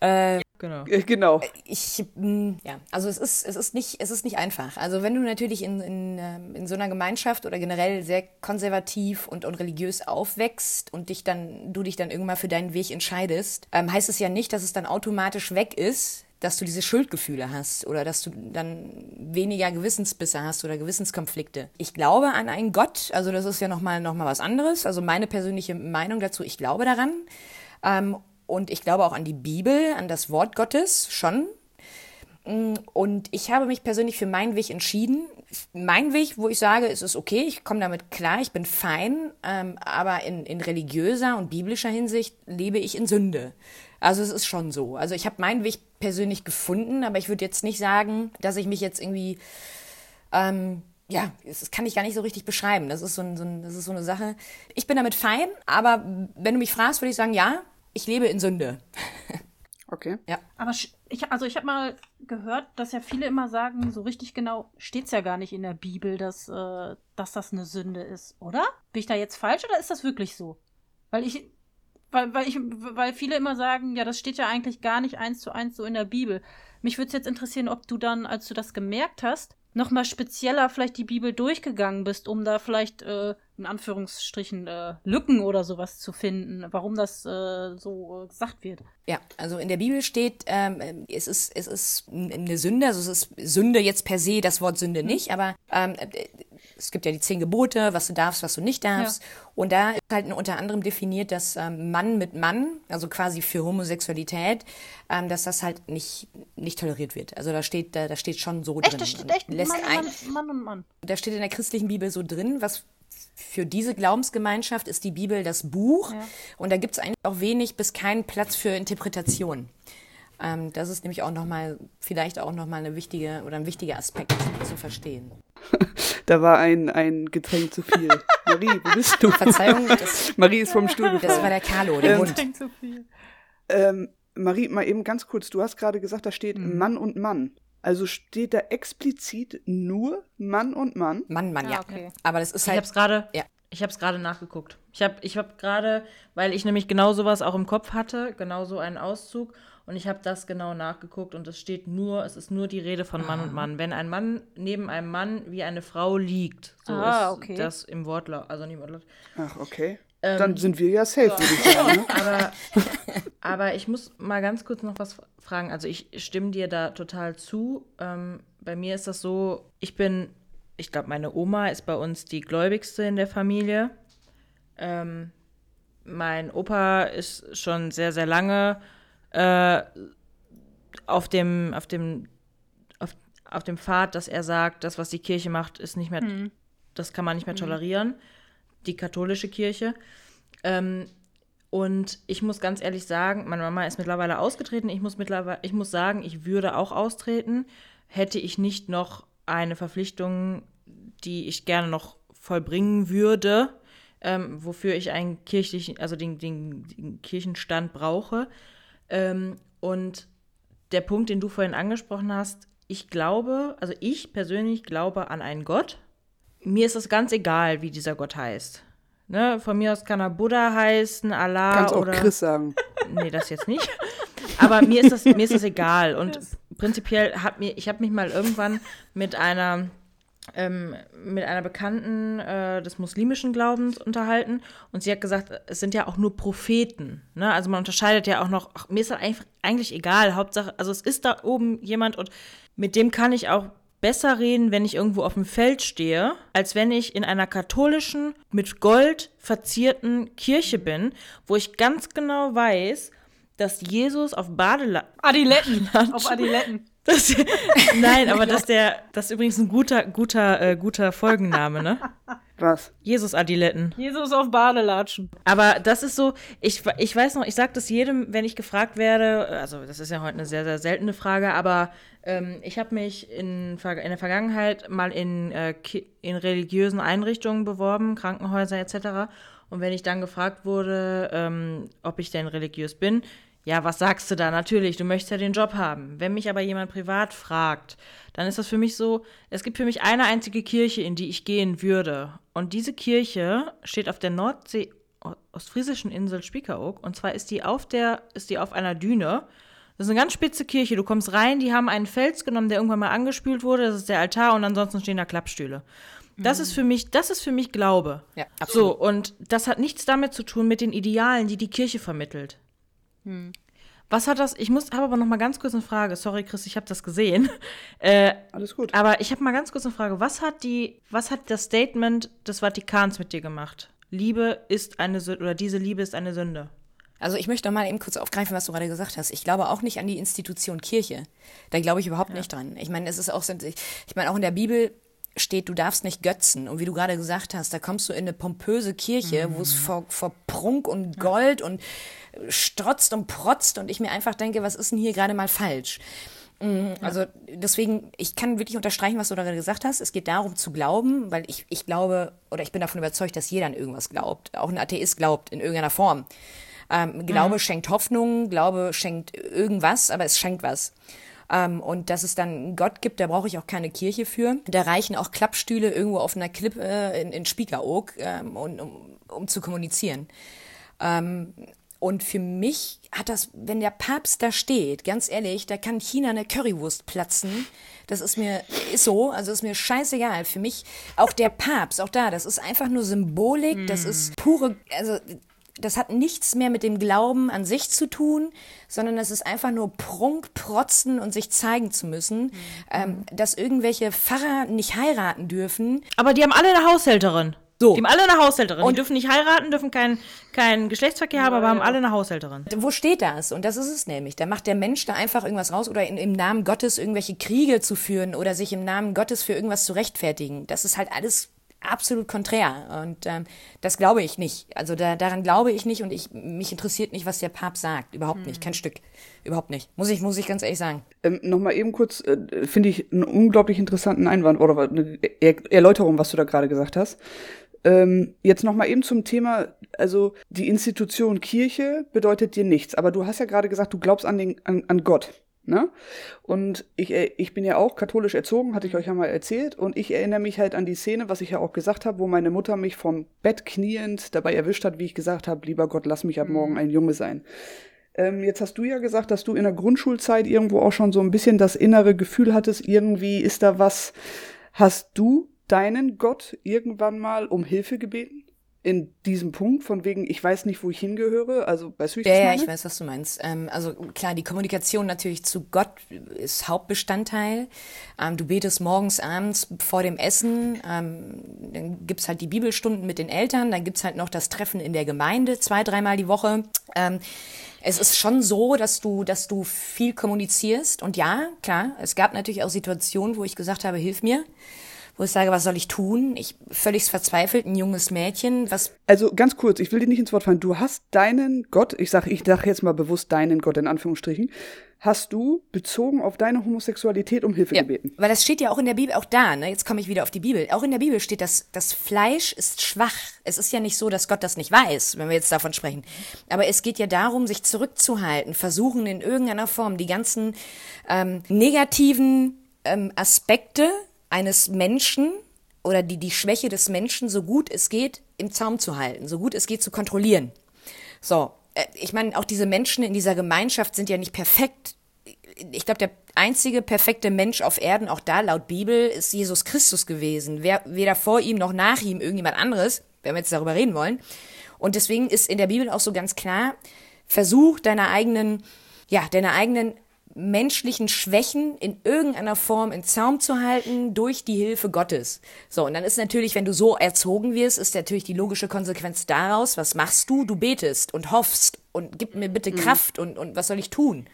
Äh, genau. Äh, genau. Ich, mm, ja, also es ist, es ist nicht, es ist nicht einfach. Also wenn du natürlich in, in, ähm, in so einer Gemeinschaft oder generell sehr konservativ und, und religiös aufwächst und dich dann, du dich dann irgendwann für deinen Weg entscheidest, ähm, heißt es ja nicht, dass es dann automatisch weg ist, dass du diese Schuldgefühle hast oder dass du dann weniger Gewissensbisse hast oder Gewissenskonflikte. Ich glaube an einen Gott, also das ist ja nochmal noch mal was anderes. Also meine persönliche Meinung dazu, ich glaube daran. Ähm, und ich glaube auch an die Bibel, an das Wort Gottes schon. Mm, und ich habe mich persönlich für meinen Weg entschieden. Mein Weg, wo ich sage, es ist okay, ich komme damit klar, ich bin fein, ähm, aber in, in religiöser und biblischer Hinsicht lebe ich in Sünde. Also es ist schon so. Also ich habe meinen Weg persönlich gefunden, aber ich würde jetzt nicht sagen, dass ich mich jetzt irgendwie, ähm, ja, das kann ich gar nicht so richtig beschreiben. Das ist so, ein, so ein, das ist so eine Sache. Ich bin damit fein, aber wenn du mich fragst, würde ich sagen, ja, ich lebe in Sünde. [laughs] Okay. Ja. Aber ich, also ich habe mal gehört, dass ja viele immer sagen, so richtig genau steht es ja gar nicht in der Bibel, dass, äh, dass das eine Sünde ist, oder? Bin ich da jetzt falsch oder ist das wirklich so? Weil ich, weil, weil ich, weil viele immer sagen, ja, das steht ja eigentlich gar nicht eins zu eins so in der Bibel. Mich würde es jetzt interessieren, ob du dann, als du das gemerkt hast, nochmal spezieller vielleicht die Bibel durchgegangen bist, um da vielleicht äh, in Anführungsstrichen äh, Lücken oder sowas zu finden, warum das äh, so äh, gesagt wird. Ja, also in der Bibel steht, ähm, es ist es ist eine Sünde, also es ist Sünde jetzt per se das Wort Sünde mhm. nicht, aber ähm, es gibt ja die zehn Gebote, was du darfst, was du nicht darfst. Ja. Und da ist halt unter anderem definiert, dass ähm, Mann mit Mann, also quasi für Homosexualität, ähm, dass das halt nicht, nicht toleriert wird. Also da steht, da, da steht schon so echt, drin. Das steht echt lässt Mann, ein, Mann, Mann und Mann. Da steht in der christlichen Bibel so drin, was für diese Glaubensgemeinschaft ist die Bibel das Buch. Ja. Und da gibt es eigentlich auch wenig bis keinen Platz für Interpretation. Ähm, das ist nämlich auch nochmal, vielleicht auch nochmal eine wichtige oder ein wichtiger Aspekt zu verstehen. [laughs] da war ein, ein Getränk zu viel. [laughs] Marie, wo bist du? Verzeihung. Das, [laughs] Marie ist vom Stuhl gefallen. Das war der Carlo, der ähm, Hund. Getränk zu viel. Ähm, Marie, mal eben ganz kurz. Du hast gerade gesagt, da steht mhm. Mann und Mann. Also steht da explizit nur Mann und Mann? Mann, Mann, ja. ja. Okay. Aber das ist halt. Ich hab's gerade. Ja. Ich habe es gerade nachgeguckt. Ich habe ich hab gerade, weil ich nämlich genau sowas auch im Kopf hatte, genau so einen Auszug. Und ich habe das genau nachgeguckt und es steht nur, es ist nur die Rede von Mann ah. und Mann. Wenn ein Mann neben einem Mann wie eine Frau liegt, so ah, ist okay. das im Wortlaut, also nicht im Wortlaut. Ach, okay. Ähm, Dann sind wir ja safe, würde ich sagen. Ne? [laughs] aber, aber ich muss mal ganz kurz noch was fragen. Also ich stimme dir da total zu. Ähm, bei mir ist das so, ich bin, ich glaube, meine Oma ist bei uns die gläubigste in der Familie. Ähm, mein Opa ist schon sehr, sehr lange äh, auf dem, auf dem, auf, auf dem Pfad, dass er sagt, das, was die Kirche macht, ist nicht mehr, mhm. das kann man nicht mehr mhm. tolerieren die katholische Kirche. Ähm, und ich muss ganz ehrlich sagen, meine Mama ist mittlerweile ausgetreten. Ich muss mittlerweile, ich muss sagen, ich würde auch austreten, hätte ich nicht noch eine Verpflichtung, die ich gerne noch vollbringen würde, ähm, wofür ich einen kirchlichen, also den, den, den Kirchenstand brauche. Ähm, und der Punkt, den du vorhin angesprochen hast, ich glaube, also ich persönlich glaube an einen Gott. Mir ist es ganz egal, wie dieser Gott heißt. Ne, von mir aus kann er Buddha heißen, Allah Kannst auch oder. Chris sagen. [laughs] Nee, das jetzt nicht. Aber mir ist das, mir ist das egal. Und prinzipiell hat mir, ich habe mich mal irgendwann mit einer ähm, mit einer Bekannten äh, des muslimischen Glaubens unterhalten und sie hat gesagt, es sind ja auch nur Propheten. Ne? Also man unterscheidet ja auch noch, ach, mir ist das eigentlich, eigentlich egal, Hauptsache, also es ist da oben jemand und mit dem kann ich auch besser reden, wenn ich irgendwo auf dem Feld stehe, als wenn ich in einer katholischen, mit Gold verzierten Kirche bin, wo ich ganz genau weiß, dass Jesus auf Badela Adiletten. [laughs] Auf Adiletten. Das, [laughs] nein, aber dass der, das ist übrigens ein guter, guter, äh, guter Folgenname, ne? Was? Jesus Adiletten. Jesus auf Badelatschen. Aber das ist so, ich, ich weiß noch, ich sage das jedem, wenn ich gefragt werde, also das ist ja heute eine sehr, sehr seltene Frage, aber ähm, ich habe mich in, in der Vergangenheit mal in, äh, in religiösen Einrichtungen beworben, Krankenhäuser etc. Und wenn ich dann gefragt wurde, ähm, ob ich denn religiös bin, ja, was sagst du da? Natürlich, du möchtest ja den Job haben. Wenn mich aber jemand privat fragt, dann ist das für mich so, es gibt für mich eine einzige Kirche, in die ich gehen würde. Und diese Kirche steht auf der Nordsee, ostfriesischen Insel Spiekeroog. Und zwar ist die auf der, ist die auf einer Düne. Das ist eine ganz spitze Kirche. Du kommst rein, die haben einen Fels genommen, der irgendwann mal angespült wurde. Das ist der Altar und ansonsten stehen da Klappstühle. Das ist für mich, das ist für mich Glaube. Ja, So, absolut. und das hat nichts damit zu tun mit den Idealen, die die Kirche vermittelt. Was hat das? Ich muss, habe aber noch mal ganz kurz eine Frage. Sorry, Chris, ich habe das gesehen. [laughs] Äh, Alles gut. aber ich habe mal ganz kurz eine Frage. Was hat die, was hat das Statement des Vatikans mit dir gemacht? Liebe ist eine Sünde oder diese Liebe ist eine Sünde. Also ich möchte noch mal eben kurz aufgreifen, was du gerade gesagt hast. Ich glaube auch nicht an die Institution Kirche. Da glaube ich überhaupt nicht dran. Ich meine, es ist auch, ich meine, auch in der Bibel steht, du darfst nicht götzen. Und wie du gerade gesagt hast, da kommst du in eine pompöse Kirche, wo es vor, vor Prunk und Gold und strotzt und protzt und ich mir einfach denke, was ist denn hier gerade mal falsch? Mm, Also deswegen, ich kann wirklich unterstreichen, was du da gerade gesagt hast. Es geht darum zu glauben, weil ich, ich glaube oder ich bin davon überzeugt, dass jeder an irgendwas glaubt. Auch ein Atheist glaubt in irgendeiner Form. Ähm, Glaube schenkt Hoffnung, Glaube schenkt irgendwas, aber es schenkt was. Ähm, und dass es dann einen Gott gibt, da brauche ich auch keine Kirche für. Da reichen auch Klappstühle irgendwo auf einer Klippe äh, in, in Spiekeroog, ähm, und, um, um zu kommunizieren. Ähm, und für mich hat das, wenn der Papst da steht, ganz ehrlich, da kann China eine Currywurst platzen. Das ist mir, ist so, also ist mir scheißegal. Für mich, auch der Papst, auch da, das ist einfach nur Symbolik, das ist pure, also das hat nichts mehr mit dem Glauben an sich zu tun, sondern das ist einfach nur Prunk, Protzen und sich zeigen zu müssen, ähm, dass irgendwelche Pfarrer nicht heiraten dürfen. Aber die haben alle eine Haushälterin. So. Die haben alle eine Haushälterin. Und- die dürfen nicht heiraten, dürfen keinen keinen Geschlechtsverkehr haben, aber haben alle eine Haushälterin. Wo steht das? Und das ist es nämlich. Da macht der Mensch da einfach irgendwas raus oder in, im Namen Gottes irgendwelche Kriege zu führen oder sich im Namen Gottes für irgendwas zu rechtfertigen. Das ist halt alles absolut konträr. Und ähm, das glaube ich nicht. Also da, daran glaube ich nicht und ich, mich interessiert nicht, was der Papst sagt. Überhaupt nicht. Kein Stück. Überhaupt nicht. Muss ich, muss ich ganz ehrlich sagen. Ähm, Nochmal eben kurz, äh, finde ich einen unglaublich interessanten Einwand oder eine er Erläuterung, was du da gerade gesagt hast. Ähm, jetzt nochmal eben zum Thema, also die Institution Kirche bedeutet dir nichts, aber du hast ja gerade gesagt, du glaubst an, den, an, an Gott. Ne? Und ich, äh, ich bin ja auch katholisch erzogen, hatte ich euch ja mal erzählt. Und ich erinnere mich halt an die Szene, was ich ja auch gesagt habe, wo meine Mutter mich vom Bett kniend dabei erwischt hat, wie ich gesagt habe, lieber Gott, lass mich ab morgen ein Junge sein. Ähm, jetzt hast du ja gesagt, dass du in der Grundschulzeit irgendwo auch schon so ein bisschen das innere Gefühl hattest, irgendwie ist da was. Hast du deinen Gott irgendwann mal um Hilfe gebeten? In diesem Punkt, von wegen, ich weiß nicht, wo ich hingehöre? Also, weißt du, ich Ja, ja, ich weiß, was du meinst. Ähm, also klar, die Kommunikation natürlich zu Gott ist Hauptbestandteil. Ähm, du betest morgens, abends vor dem Essen. Ähm, dann gibt's halt die Bibelstunden mit den Eltern. Dann gibt's halt noch das Treffen in der Gemeinde zwei, dreimal die Woche. Ähm, es ist schon so, dass du, dass du viel kommunizierst. Und ja, klar, es gab natürlich auch Situationen, wo ich gesagt habe, hilf mir. Wo ich sage, was soll ich tun? Ich völlig verzweifelt, ein junges Mädchen, was Also ganz kurz, ich will dir nicht ins Wort fallen. Du hast deinen Gott, ich sag, ich sag jetzt mal bewusst deinen Gott in Anführungsstrichen, hast du bezogen auf deine Homosexualität um Hilfe Ja, gebeten. weil das steht ja auch in der Bibel, auch da, ne? Jetzt komme ich wieder auf die Bibel. Auch in der Bibel steht, dass das Fleisch ist schwach. Es ist ja nicht so, dass Gott das nicht weiß, wenn wir jetzt davon sprechen. Aber es geht ja darum, sich zurückzuhalten, versuchen in irgendeiner Form die ganzen ähm, negativen ähm, Aspekte eines Menschen oder die, die Schwäche des Menschen so gut es geht im Zaum zu halten, so gut es geht zu kontrollieren. So, äh, ich meine, auch diese Menschen in dieser Gemeinschaft sind ja nicht perfekt. Ich glaube, der einzige perfekte Mensch auf Erden, auch da laut Bibel, ist Jesus Christus gewesen. Wer, weder vor ihm noch nach ihm irgendjemand anderes, wenn wir jetzt darüber reden wollen. Und deswegen ist in der Bibel auch so ganz klar, versuch deine eigenen, ja, deine eigenen menschlichen Schwächen in irgendeiner Form in Zaum zu halten durch die Hilfe Gottes. So, und dann ist natürlich, wenn du so erzogen wirst, ist natürlich die logische Konsequenz daraus, was machst du? Du betest und hoffst und gib mir bitte Kraft und, und was soll ich tun?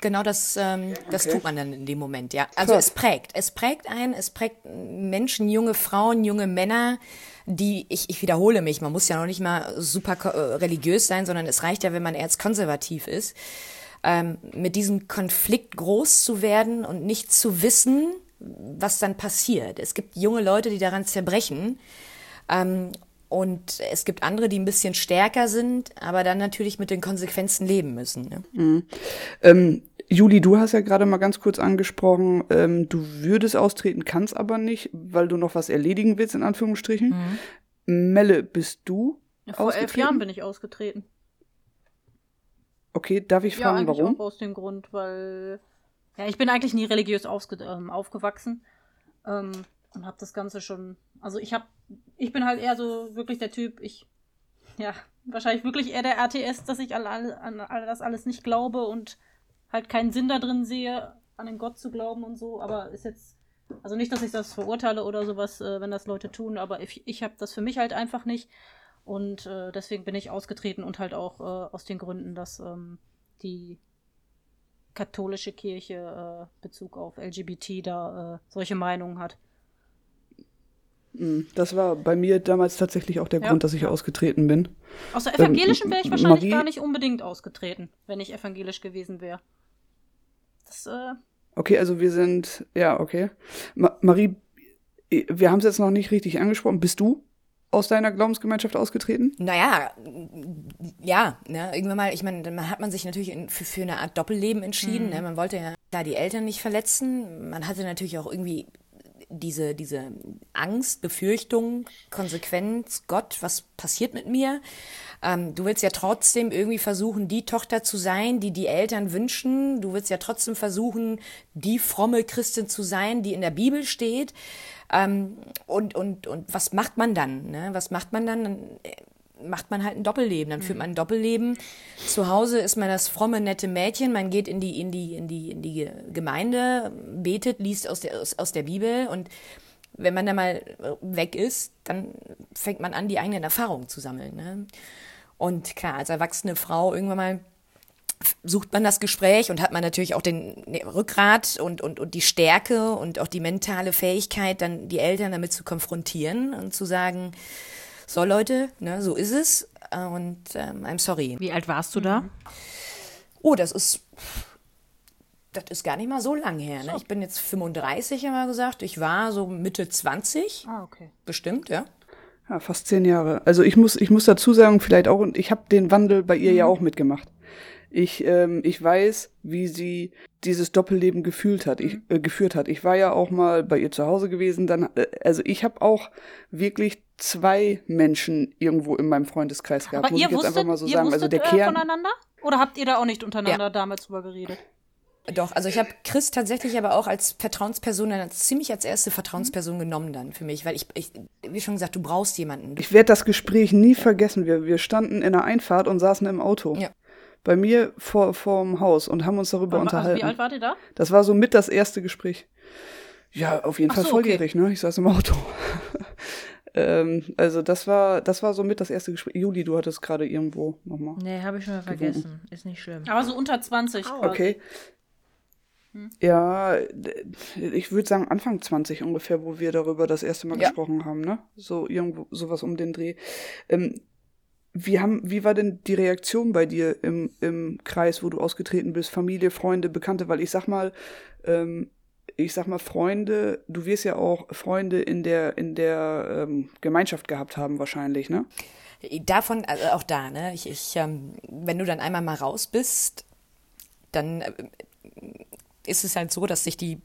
Genau das, ähm, das tut man dann in dem Moment, ja. Also Krass. es prägt, es prägt einen, es prägt Menschen, junge Frauen, junge Männer, die, ich, ich wiederhole mich, man muss ja noch nicht mal super äh, religiös sein, sondern es reicht ja, wenn man erzkonservativ ist ähm, mit diesem Konflikt groß zu werden und nicht zu wissen, was dann passiert. Es gibt junge Leute, die daran zerbrechen. Ähm, und es gibt andere, die ein bisschen stärker sind, aber dann natürlich mit den Konsequenzen leben müssen. Ne? Ähm, Juli, du hast ja gerade mal ganz kurz angesprochen, ähm, du würdest austreten, kannst aber nicht, weil du noch was erledigen willst, in Anführungsstrichen. Melle, bist du Ja, vor elf? Jahren bin ich ausgetreten. Okay, darf ich Ja, fragen, eigentlich warum? auch aus dem Grund, weil ja, ich bin eigentlich nie religiös ähm, aufgewachsen ähm, und habe das Ganze schon. Also ich habe, ich bin halt eher so wirklich der Typ. Ich, ja, wahrscheinlich wirklich eher der RTS, dass ich an, all- an all das alles nicht glaube und halt keinen Sinn da drin sehe, an den Gott zu glauben und so. Aber ist jetzt, also nicht, dass ich das verurteile oder sowas, äh, wenn das Leute tun, aber ich, ich habe das für mich halt einfach nicht. Und äh, deswegen bin ich ausgetreten und halt auch äh, aus den Gründen, dass ähm, die katholische Kirche äh, Bezug auf LGBT da äh, solche Meinungen hat. Mm, Das war bei mir damals tatsächlich auch der Ja, Grund, dass ich ausgetreten bin. Aus der evangelischen wäre ich wahrscheinlich Marie? gar nicht unbedingt ausgetreten, wenn ich evangelisch gewesen wäre. Das, äh, Okay, also wir sind, ja, okay. Ma Marie, wir haben es jetzt noch nicht richtig angesprochen. Bist du aus deiner Glaubensgemeinschaft ausgetreten? Naja, ja, ne, irgendwann mal, ich meine, dann hat man sich natürlich in, für, für eine Art Doppelleben entschieden. Ne? Man wollte ja klar die Eltern nicht verletzen. Man hatte natürlich auch irgendwie diese, diese Angst, Befürchtung, Konsequenz, Gott, was passiert mit mir? Ähm, du willst ja trotzdem irgendwie versuchen, die Tochter zu sein, die die Eltern wünschen. Du willst ja trotzdem versuchen, die fromme Christin zu sein, die in der Bibel steht. Ähm, und, und, und was macht man dann? Ne? Was macht man dann? Dann äh, macht man halt ein Doppelleben. Dann führt man ein Doppelleben. Zu Hause ist man das fromme, nette Mädchen. Man geht in die, in die, in die, in die Gemeinde, betet, liest aus der, aus, aus der Bibel und wenn man dann mal weg ist, dann fängt man an, die eigenen Erfahrungen zu sammeln. Ne? Und klar, als erwachsene Frau irgendwann mal sucht man das Gespräch und hat man natürlich auch den Rückgrat und, und, und die Stärke und auch die mentale Fähigkeit, dann die Eltern damit zu konfrontieren und zu sagen, so Leute, ne, so ist es und ähm, I'm sorry. Wie alt warst du da? Oh, das ist, das ist gar nicht mal so lang her. Ne? Ich bin jetzt 35, haben wir gesagt. Ich war so Mitte 20, ah, okay. bestimmt, ja. Ja, fast zehn Jahre. Also ich muss, ich muss dazu sagen, vielleicht auch, und ich habe den Wandel bei ihr ja auch mitgemacht. Ich, ähm, ich weiß, wie sie dieses Doppelleben gefühlt hat, ich, äh, geführt hat. Ich war ja auch mal bei ihr zu Hause gewesen. Dann, äh, also ich habe auch wirklich zwei Menschen irgendwo in meinem Freundeskreis gehabt. Aber muss ihr ich jetzt wusstet, einfach mal so ihr sagen. wusstet Also der äh, Kern. voneinander? Oder habt ihr da auch nicht untereinander damals drüber geredet? Doch, also ich habe Chris tatsächlich aber auch als Vertrauensperson, dann als, ziemlich als erste Vertrauensperson genommen dann für mich, weil ich, ich wie schon gesagt, du brauchst jemanden. Ich werde das Gespräch nie vergessen. Wir, wir standen in der Einfahrt und saßen im Auto. Ja. Bei mir vor vorm Haus und haben uns darüber Also unterhalten. wie alt wart ihr da? Das war so mit das erste Gespräch. Ja, auf jeden Ach Fall so, volljährig, ne? Ich saß im Auto. [laughs] ähm, also das war, das war so mit das erste Gespräch. Juli, du hattest gerade irgendwo nochmal. Nee, habe ich schon mal vergessen. Ist nicht schlimm. Aber so unter 20. quasi. Okay. Ja, d- ich würde sagen Anfang 20 ungefähr, wo wir darüber das erste Mal Ja. gesprochen haben, ne? So irgendwo, sowas um den Dreh. Ähm, wie, haben, wie war denn die Reaktion bei dir im, im Kreis, wo du ausgetreten bist? Familie, Freunde, Bekannte? Weil ich sag mal, ähm, ich sag mal, Freunde, du wirst ja auch Freunde in der, in der ähm, Gemeinschaft gehabt haben, wahrscheinlich, ne? Davon, also auch da, ne? Ich, ich ähm, wenn du dann einmal mal raus bist, dann äh, ist es halt so, dass sich die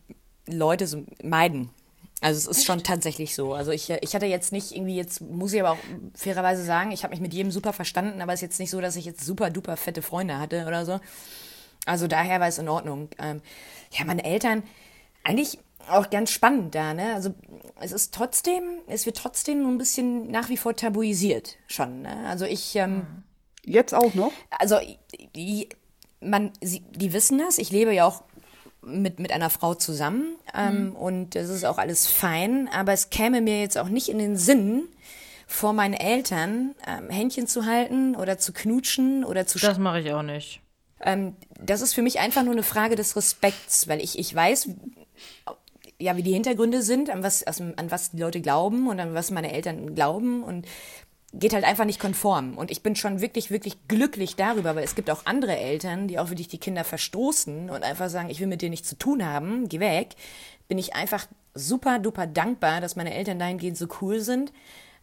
Leute so meiden. Also es ist schon tatsächlich so. Also ich, ich hatte jetzt nicht irgendwie, jetzt muss ich aber auch fairerweise sagen, ich habe mich mit jedem super verstanden, aber es ist jetzt nicht so, dass ich jetzt super duper fette Freunde hatte oder so. Also daher war es in Ordnung. Ähm, ja, meine Eltern, eigentlich auch ganz spannend da, ne? Also es ist trotzdem, es wird trotzdem ein bisschen nach wie vor tabuisiert schon. Ne? Also ich. Ähm, Jetzt auch noch? Also die, man, sie, die wissen das. Ich lebe ja auch mit, mit einer Frau zusammen ähm, mhm. und es ist auch alles fein, aber es käme mir jetzt auch nicht in den Sinn, vor meinen Eltern ähm, Händchen zu halten oder zu knutschen oder zu Das mache ich auch nicht. Ähm, das ist für mich einfach nur eine Frage des Respekts, weil ich, ich weiß, ja, wie die Hintergründe sind, an was, an was die Leute glauben und an was meine Eltern glauben und geht halt einfach nicht konform. Und ich bin schon wirklich, wirklich glücklich darüber, weil es gibt auch andere Eltern, die auch wirklich die Kinder verstoßen und einfach sagen, ich will mit dir nichts zu tun haben, geh weg. Bin ich einfach super duper dankbar, dass meine Eltern dahingehend so cool sind.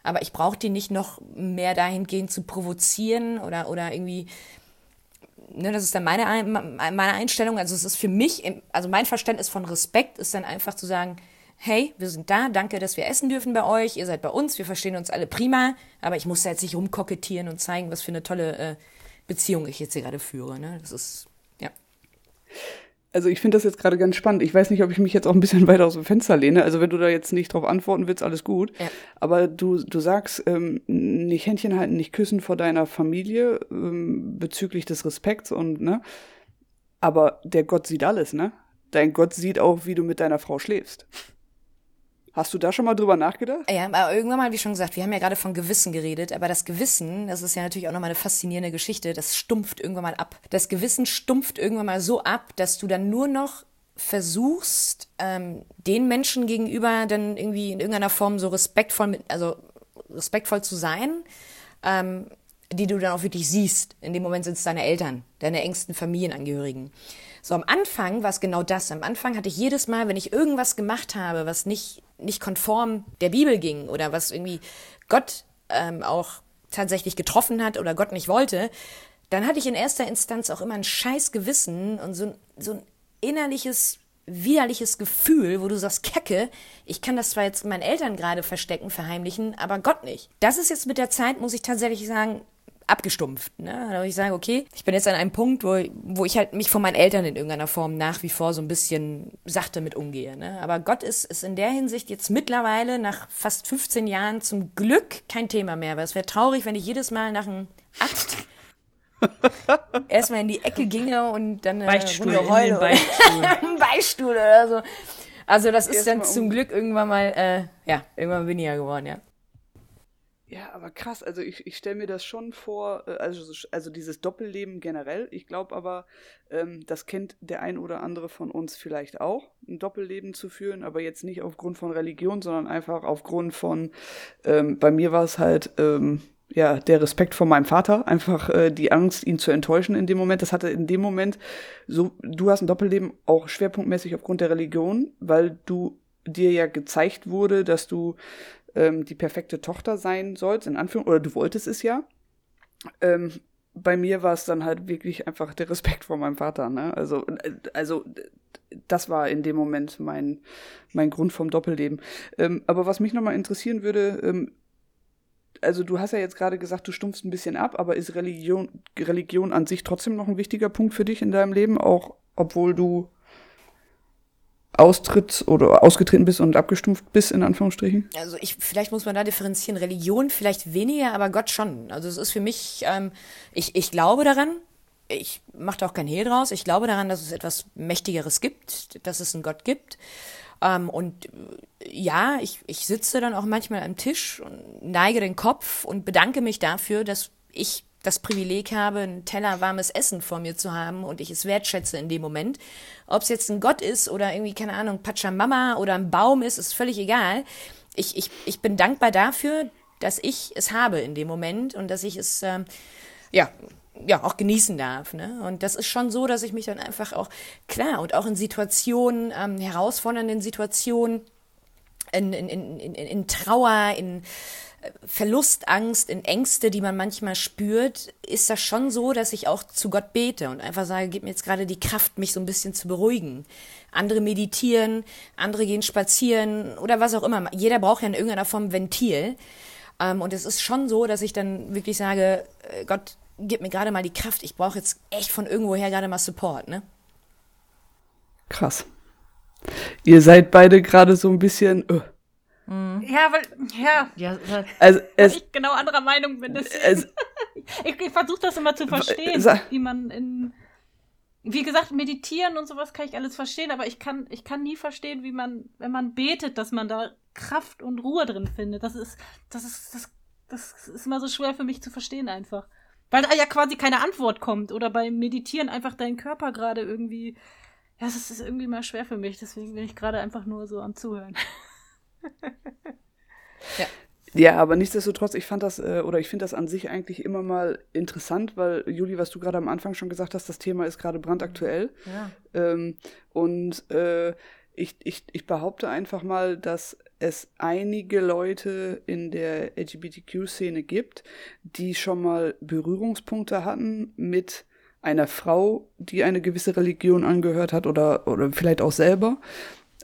Aber ich brauche die nicht noch mehr dahingehend zu provozieren oder, oder irgendwie, ne, das ist dann meine, meine Einstellung. Also es ist für mich, also mein Verständnis von Respekt ist dann einfach zu sagen, hey, wir sind da, danke, dass wir essen dürfen bei euch, ihr seid bei uns, wir verstehen uns alle prima, aber ich muss da jetzt nicht rumkokettieren und zeigen, was für eine tolle äh, Beziehung ich jetzt hier gerade führe. Ne? Das ist, ja. Also ich finde das jetzt gerade ganz spannend. Ich weiß nicht, ob ich mich jetzt auch ein bisschen [laughs] weiter aus dem Fenster lehne. Also wenn du da jetzt nicht drauf antworten willst, alles gut. Ja. Aber du, du sagst, ähm, nicht Händchen halten, nicht küssen vor deiner Familie ähm, bezüglich des Respekts und, ne? Aber der Gott sieht alles, ne? Dein Gott sieht auch, wie du mit deiner Frau schläfst. Hast du da schon mal drüber nachgedacht? Ja, aber irgendwann mal, wie schon gesagt, wir haben ja gerade von Gewissen geredet, aber das Gewissen, das ist ja natürlich auch nochmal eine faszinierende Geschichte, das stumpft irgendwann mal ab. Das Gewissen stumpft irgendwann mal so ab, dass du dann nur noch versuchst, ähm, den Menschen gegenüber dann irgendwie in irgendeiner Form so respektvoll mit, also respektvoll zu sein, ähm, die du dann auch wirklich siehst. In dem Moment sind es deine Eltern, deine engsten Familienangehörigen. So am Anfang war es genau das. Am Anfang hatte ich jedes Mal, wenn ich irgendwas gemacht habe, was nicht, nicht konform der Bibel ging oder was irgendwie Gott ähm, auch tatsächlich getroffen hat oder Gott nicht wollte, dann hatte ich in erster Instanz auch immer ein scheiß Gewissen und so, so ein innerliches widerliches Gefühl, wo du sagst, Kecke, ich kann das zwar jetzt meinen Eltern gerade verstecken, verheimlichen, aber Gott nicht. Das ist jetzt mit der Zeit, muss ich tatsächlich sagen, abgestumpft. Ne? Da ich sage, okay, ich bin jetzt an einem Punkt, wo, wo ich halt mich von meinen Eltern in irgendeiner Form nach wie vor so ein bisschen sachte mit umgehe. Ne? Aber Gott ist, ist in der Hinsicht jetzt mittlerweile nach fast 15 Jahren zum Glück kein Thema mehr. Weil es wäre traurig, wenn ich jedes Mal nach einem Akt [laughs] erstmal in die Ecke ginge und dann äh, Beichtstuhl, heule. Beichtstuhl. [laughs] Beichtstuhl oder so. Also das ist dann zum Glück irgendwann mal, äh, ja, irgendwann weniger geworden, ja. Ja, aber krass, also ich, ich stelle mir das schon vor, äh, also, also dieses Doppelleben generell. Ich glaube aber, ähm, das kennt der ein oder andere von uns vielleicht auch, ein Doppelleben zu führen, aber jetzt nicht aufgrund von Religion, sondern einfach aufgrund von, ähm, bei mir war es halt, ähm, ja, der Respekt vor meinem Vater, einfach äh, die Angst, ihn zu enttäuschen in dem Moment. Das hatte in dem Moment so, du hast ein Doppelleben auch schwerpunktmäßig aufgrund der Religion, weil du dir ja gezeigt wurde, dass du ähm, die perfekte Tochter sein sollst, in Anführung, oder du wolltest es ja. Ähm, bei mir war es dann halt wirklich einfach der Respekt vor meinem Vater, ne? Also, äh, also das war in dem Moment mein, mein Grund vom Doppelleben. Ähm, aber was mich nochmal interessieren würde, ähm, also du hast ja jetzt gerade gesagt, du stumpfst ein bisschen ab, aber ist Religion, Religion an sich trotzdem noch ein wichtiger Punkt für dich in deinem Leben, auch obwohl du austritt oder ausgetreten bist und abgestumpft bist, in Anführungsstrichen? Also ich, vielleicht muss man da differenzieren. Religion vielleicht weniger, aber Gott schon. Also es ist für mich, ähm, ich, ich glaube daran, ich mache da auch kein Hehl draus, ich glaube daran, dass es etwas Mächtigeres gibt, dass es einen Gott gibt. Ähm, und äh, ja, ich, ich sitze dann auch manchmal am Tisch und neige den Kopf und bedanke mich dafür, dass ich das Privileg habe, einen Teller warmes Essen vor mir zu haben und ich es wertschätze in dem Moment. Ob es jetzt ein Gott ist oder irgendwie, keine Ahnung, Pachamama oder ein Baum ist, ist völlig egal. Ich, ich, ich bin dankbar dafür, dass ich es habe in dem Moment und dass ich es, ähm, ja, ja, auch genießen darf. Ne? Und das ist schon so, dass ich mich dann einfach auch, klar, und auch in Situationen, ähm, herausfordernden Situationen, in, in, in, in, Trauer, in Verlustangst, in Ängste, die man manchmal spürt, ist das schon so, dass ich auch zu Gott bete und einfach sage, gib mir jetzt gerade die Kraft, mich so ein bisschen zu beruhigen. Andere meditieren, andere gehen spazieren oder was auch immer. Jeder braucht ja in irgendeiner Form Ventil. Ähm, und es ist schon so, dass ich dann wirklich sage, äh, Gott, gib mir gerade mal die Kraft. Ich brauche jetzt echt von irgendwoher gerade mal Support, ne? Krass. Ihr seid beide gerade so ein bisschen. Uh. Ja, weil, ja, Ja, Also weil es, ich genau anderer Meinung bin. [laughs] es [laughs] ich ich versuche das immer zu verstehen, wie man in. Wie gesagt, meditieren und sowas kann ich alles verstehen, aber ich kann, ich kann nie verstehen, wie man, wenn man betet, dass man da Kraft und Ruhe drin findet. Das ist, das ist, das, das ist immer so schwer für mich zu verstehen einfach. Weil da ja quasi keine Antwort kommt oder beim Meditieren einfach dein Körper gerade irgendwie. Ja, das ist irgendwie mal schwer für mich, deswegen bin ich gerade einfach nur so am Zuhören. [laughs] [laughs] Ja, aber nichtsdestotrotz, ich fand das, äh, oder ich finde das an sich eigentlich immer mal interessant, weil, Juli, was du gerade am Anfang schon gesagt hast, das Thema ist gerade brandaktuell. ja. Ähm, und äh, ich, ich, ich behaupte einfach mal, dass es einige Leute in der LGBTQ-Szene gibt, die schon mal Berührungspunkte hatten mit einer Frau, die eine gewisse Religion angehört hat oder, oder vielleicht auch selber.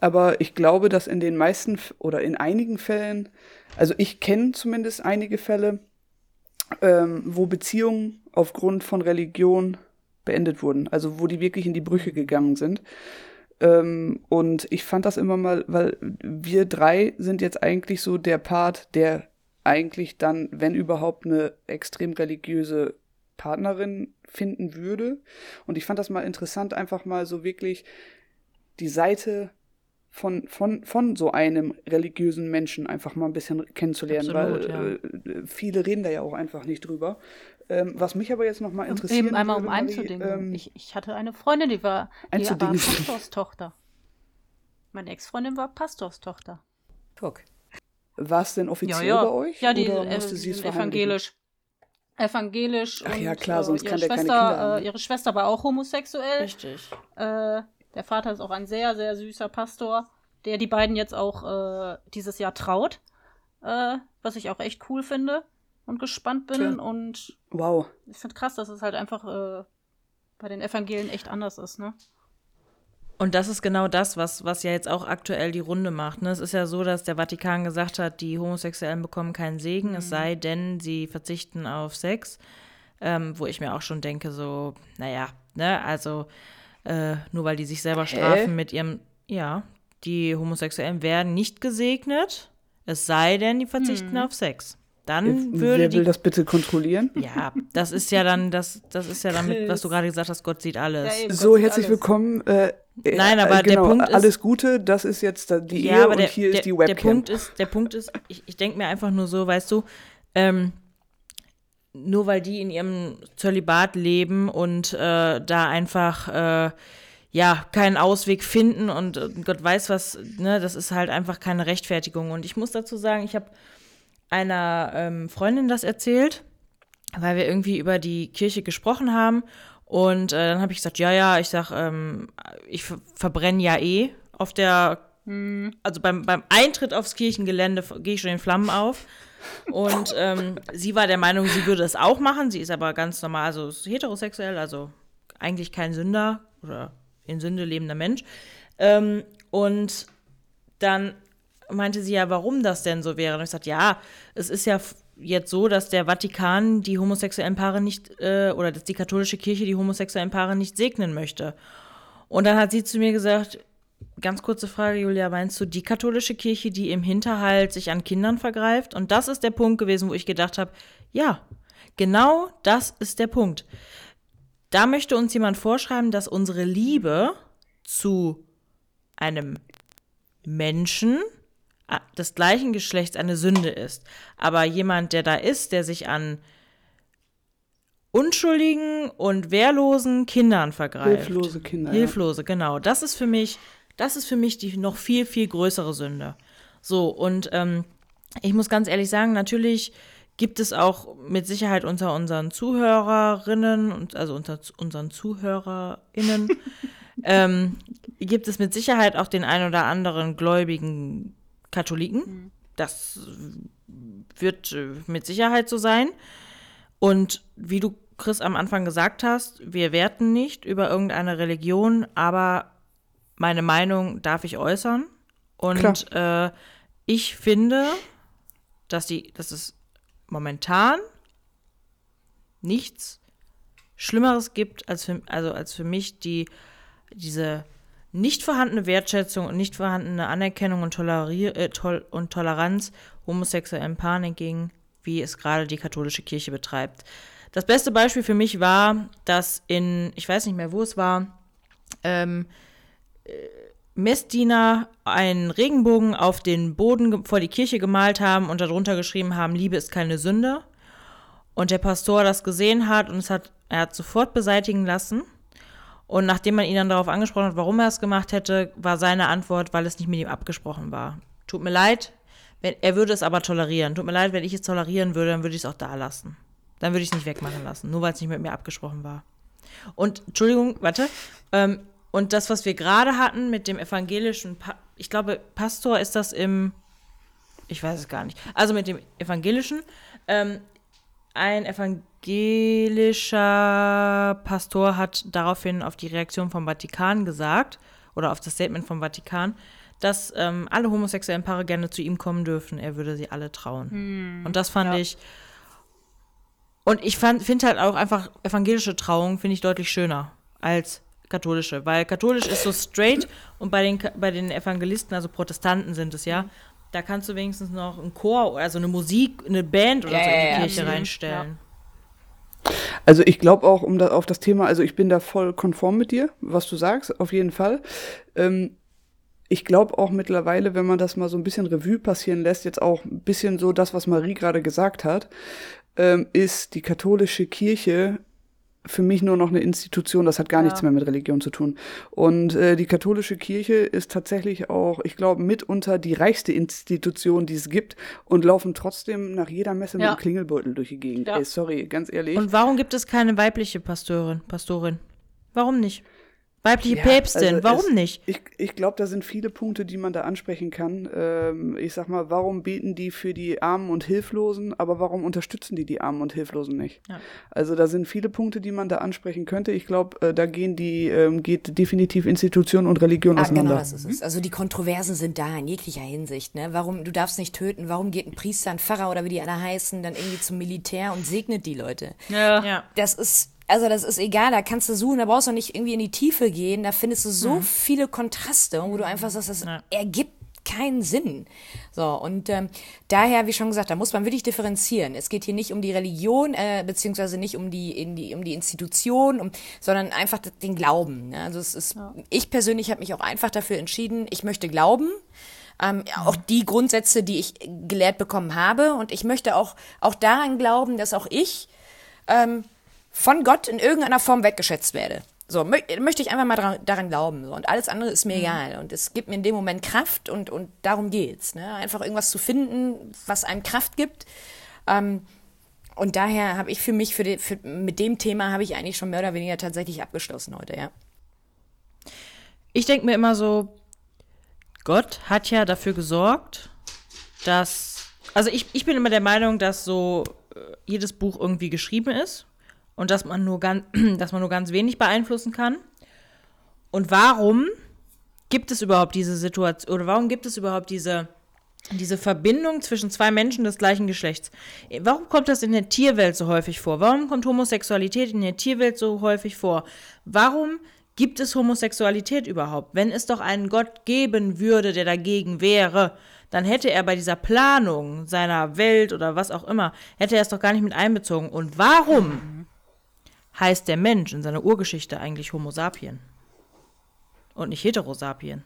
Aber ich glaube, dass in den meisten oder in einigen Fällen, also ich kenne zumindest einige Fälle, ähm, wo Beziehungen aufgrund von Religion beendet wurden, also wo die wirklich in die Brüche gegangen sind. Ähm, und ich fand das immer mal, weil wir drei sind jetzt eigentlich so der Part, der eigentlich dann, wenn überhaupt, eine extrem religiöse Partnerin finden würde. Und ich fand das mal interessant, einfach mal so wirklich die Seite von, von, von so einem religiösen Menschen einfach mal ein bisschen kennenzulernen, Absolut, weil äh, viele reden da ja auch einfach nicht drüber. Ähm, was mich aber jetzt noch mal interessiert. Eben einmal um einzudingen. Ähm, ich, ich hatte eine Freundin, die war, die war. Pastorstochter. Meine Ex-Freundin war Pastorstochter. Guck. war es denn offiziell ja, ja. bei euch? Ja, die oder äh, musste sie es evangelisch. Evangelisch. Ach und, ja, klar, äh, sonst ihre kann der keine Schwester, Kinder haben, äh? Ihre Schwester war auch homosexuell. Richtig. Äh, der Vater ist auch ein sehr, sehr süßer Pastor, der die beiden jetzt auch äh, dieses Jahr traut. Äh, was ich auch echt cool finde und gespannt bin. Tja. Und Wow. ich finde krass, dass es halt einfach äh, bei den Evangelien echt anders ist, ne? Und das ist genau das, was, was ja jetzt auch aktuell die Runde macht. Ne? Es ist ja so, dass der Vatikan gesagt hat, die Homosexuellen bekommen keinen Segen, es sei denn, sie verzichten auf Sex. Ähm, wo ich mir auch schon denke, so, naja, ne, also äh, nur weil die sich selber Hä? strafen mit ihrem, ja, die Homosexuellen werden nicht gesegnet, es sei denn, die verzichten auf Sex. Dann würde Wer die will das bitte kontrollieren? ja, das ist ja dann, das, das ist ja damit, was du gerade gesagt hast, Gott sieht alles. Ja, eben. So, sieht herzlich alles. willkommen. Äh, äh, Nein, aber äh, der genau, Punkt ist- alles Gute, das ist jetzt die Ja, Ehe aber und der, hier der, ist die Webcam. der Punkt ist, der Punkt ist, ich, ich denke mir einfach nur so, weißt du, ähm, nur weil die in ihrem Zölibat leben und äh, da einfach äh, ja keinen Ausweg finden und äh, Gott weiß was, ne, das ist halt einfach keine Rechtfertigung. Und ich muss dazu sagen, ich habe einer ähm, Freundin das erzählt, weil wir irgendwie über die Kirche gesprochen haben. Und äh, dann habe ich gesagt, ja, ja, ich sag, ähm, ich ver verbrenne ja eh auf der, also beim, beim Eintritt aufs Kirchengelände gehe ich schon in Flammen auf. Und ähm, sie war der Meinung, sie würde es auch machen. Sie ist aber ganz normal, also heterosexuell, also eigentlich kein Sünder oder in Sünde lebender Mensch. Ähm, und dann meinte sie ja, warum das denn so wäre. Und ich sagte, ja, es ist ja jetzt so, dass der Vatikan die homosexuellen Paare nicht, äh, oder dass die katholische Kirche die homosexuellen Paare nicht segnen möchte. Und dann hat sie zu mir gesagt, ganz kurze Frage, Julia, meinst du die katholische Kirche, die im Hinterhalt sich an Kindern vergreift? Und das ist der Punkt gewesen, wo ich gedacht habe, ja, genau das ist der Punkt. Da möchte uns jemand vorschreiben, dass unsere Liebe zu einem Menschen des gleichen Geschlechts eine Sünde ist. Aber jemand, der da ist, der sich an unschuldigen und wehrlosen Kindern vergreift. Hilflose Kinder. Hilflose, genau. Das ist für mich, das ist für mich die noch viel, viel größere Sünde. So, und ähm, ich muss ganz ehrlich sagen, natürlich gibt es auch mit Sicherheit unter unseren Zuhörerinnen und also unter unseren ZuhörerInnen [laughs] ähm, gibt es mit Sicherheit auch den ein oder anderen gläubigen Katholiken. Mhm. Das wird äh, mit Sicherheit so sein. Und wie du, Chris, am Anfang gesagt hast, wir werten nicht über irgendeine Religion, aber meine Meinung darf ich äußern. Und äh, ich finde, dass, die, dass es momentan nichts Schlimmeres gibt als für, also als für mich die, diese nicht vorhandene Wertschätzung und nicht vorhandene Anerkennung und, Tolerier äh, Tol und Toleranz homosexuellen Paaren entgegen, wie es gerade die katholische Kirche betreibt. Das beste Beispiel für mich war, dass in, ich weiß nicht mehr, wo es war, ähm, äh, Messdiener einen Regenbogen auf den Boden vor die Kirche gemalt haben und darunter geschrieben haben, Liebe ist keine Sünde. Und der Pastor das gesehen hat und es hat, er hat sofort beseitigen lassen. Und nachdem man ihn dann darauf angesprochen hat, warum er es gemacht hätte, war seine Antwort, weil es nicht mit ihm abgesprochen war. Tut mir leid, wenn, er würde es aber tolerieren. Tut mir leid, wenn ich es tolerieren würde, dann würde ich es auch da lassen. Dann würde ich es nicht wegmachen lassen, nur weil es nicht mit mir abgesprochen war. Und, Entschuldigung, warte, ähm, und das, was wir gerade hatten mit dem evangelischen, pa ich glaube, Pastor ist das im, ich weiß es gar nicht, also mit dem evangelischen, ähm, ein evangelischer Pastor hat daraufhin auf die Reaktion vom Vatikan gesagt, oder auf das Statement vom Vatikan, dass ähm, alle homosexuellen Paare gerne zu ihm kommen dürfen. Er würde sie alle trauen. Hm, und das fand ja. ich. Und ich finde halt auch einfach evangelische Trauung finde ich deutlich schöner als katholische, weil katholisch ist so straight und bei den, bei den Evangelisten, also Protestanten sind es ja, da kannst du wenigstens noch einen Chor, also eine Musik, eine Band oder ja, so in die ja, Kirche ja. reinstellen. Also ich glaube auch, um da auf das Thema, also ich bin da voll konform mit dir, was du sagst, auf jeden Fall. Ähm, ich glaube auch mittlerweile, wenn man das mal so ein bisschen Revue passieren lässt, jetzt auch ein bisschen so das, was Marie gerade gesagt hat, ähm, ist die katholische Kirche für mich nur noch eine Institution, das hat gar ja. nichts mehr mit Religion zu tun. Und äh, die katholische Kirche ist tatsächlich auch, ich glaube, mitunter die reichste Institution, die es gibt und laufen trotzdem nach jeder Messe ja. mit einem Klingelbeutel durch die Gegend. Ja. Ey, sorry, ganz ehrlich. Und warum gibt es keine weibliche Pastorin? Pastorin? Warum nicht? Weibliche ja, Päpstin, also warum es, nicht? Ich, ich glaube, da sind viele Punkte, die man da ansprechen kann. Ähm, ich sag mal, warum beten die für die Armen und Hilflosen, aber warum unterstützen die die Armen und Hilflosen nicht? Ja. Also da sind viele Punkte, die man da ansprechen könnte. Ich glaube, äh, da gehen die, ähm, geht definitiv Institution und Religion ah, auseinander. Genau, das ist es. Also die Kontroversen sind da in jeglicher Hinsicht. Ne? Warum, du darfst nicht töten, warum geht ein Priester, ein Pfarrer oder wie die alle heißen, dann irgendwie zum Militär und segnet die Leute? Ja. ja. Das ist also das ist egal, da kannst du suchen, da brauchst du nicht irgendwie in die Tiefe gehen, da findest du so mhm. viele Kontraste, wo du einfach sagst, das ja. ergibt keinen Sinn. So, und ähm, daher, wie schon gesagt, da muss man wirklich differenzieren. Es geht hier nicht um die Religion, äh, beziehungsweise nicht um die, in die, um die Institution, um, sondern einfach den Glauben. Ne? Also es ist, ja. ich persönlich habe mich auch einfach dafür entschieden, ich möchte glauben. Ähm, mhm. Auch die Grundsätze, die ich gelehrt bekommen habe. Und ich möchte auch, auch daran glauben, dass auch ich ähm, von Gott in irgendeiner Form weggeschätzt werde. So, mö möchte ich einfach mal daran, daran glauben. So. Und alles andere ist mir mhm. egal. Und es gibt mir in dem Moment Kraft und, und darum geht's. Ne? Einfach irgendwas zu finden, was einem Kraft gibt. Ähm, und daher habe ich für mich, für die, für, mit dem Thema habe ich eigentlich schon mehr oder weniger tatsächlich abgeschlossen heute, ja. Ich denke mir immer so, Gott hat ja dafür gesorgt, dass. Also ich, ich bin immer der Meinung, dass so äh, jedes Buch irgendwie geschrieben ist und dass man nur ganz, [clears throat] dass man nur ganz wenig beeinflussen kann. Und warum gibt es überhaupt diese Situation oder warum gibt es überhaupt diese diese Verbindung zwischen zwei Menschen des gleichen Geschlechts. Warum kommt das in der Tierwelt so häufig vor? Warum kommt Homosexualität in der Tierwelt so häufig vor? Warum gibt es Homosexualität überhaupt? Wenn es doch einen Gott geben würde, der dagegen wäre, dann hätte er bei dieser Planung seiner Welt oder was auch immer, hätte er es doch gar nicht mit einbezogen. Und warum heißt der Mensch in seiner Urgeschichte eigentlich Homo sapien und nicht Heterosapien.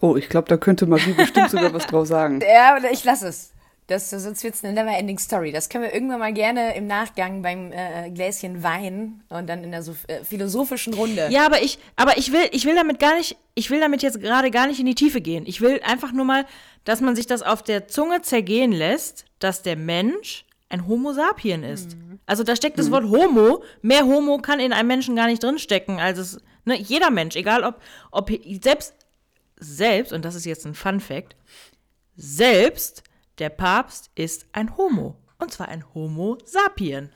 Oh, ich glaube, da könnte Marie bestimmt sogar was drauf sagen. [laughs] Ja, ich lasse es. Das, sonst wird's eine never-ending Story. Das können wir irgendwann mal gerne im Nachgang beim äh, Gläschen Wein und dann in der so, äh, philosophischen Runde. Ja, aber ich, aber ich will, ich will damit gar nicht, ich will damit jetzt gerade gar nicht in die Tiefe gehen. Ich will einfach nur mal, dass man sich das auf der Zunge zergehen lässt, dass der Mensch ein Homo sapien ist. Also da steckt das Wort Homo. Mehr Homo kann in einem Menschen gar nicht drinstecken. Also es, ne, jeder Mensch, egal ob, ob selbst, selbst, und das ist jetzt ein Fun Fact, selbst der Papst ist ein Homo. Und zwar ein Homo sapien.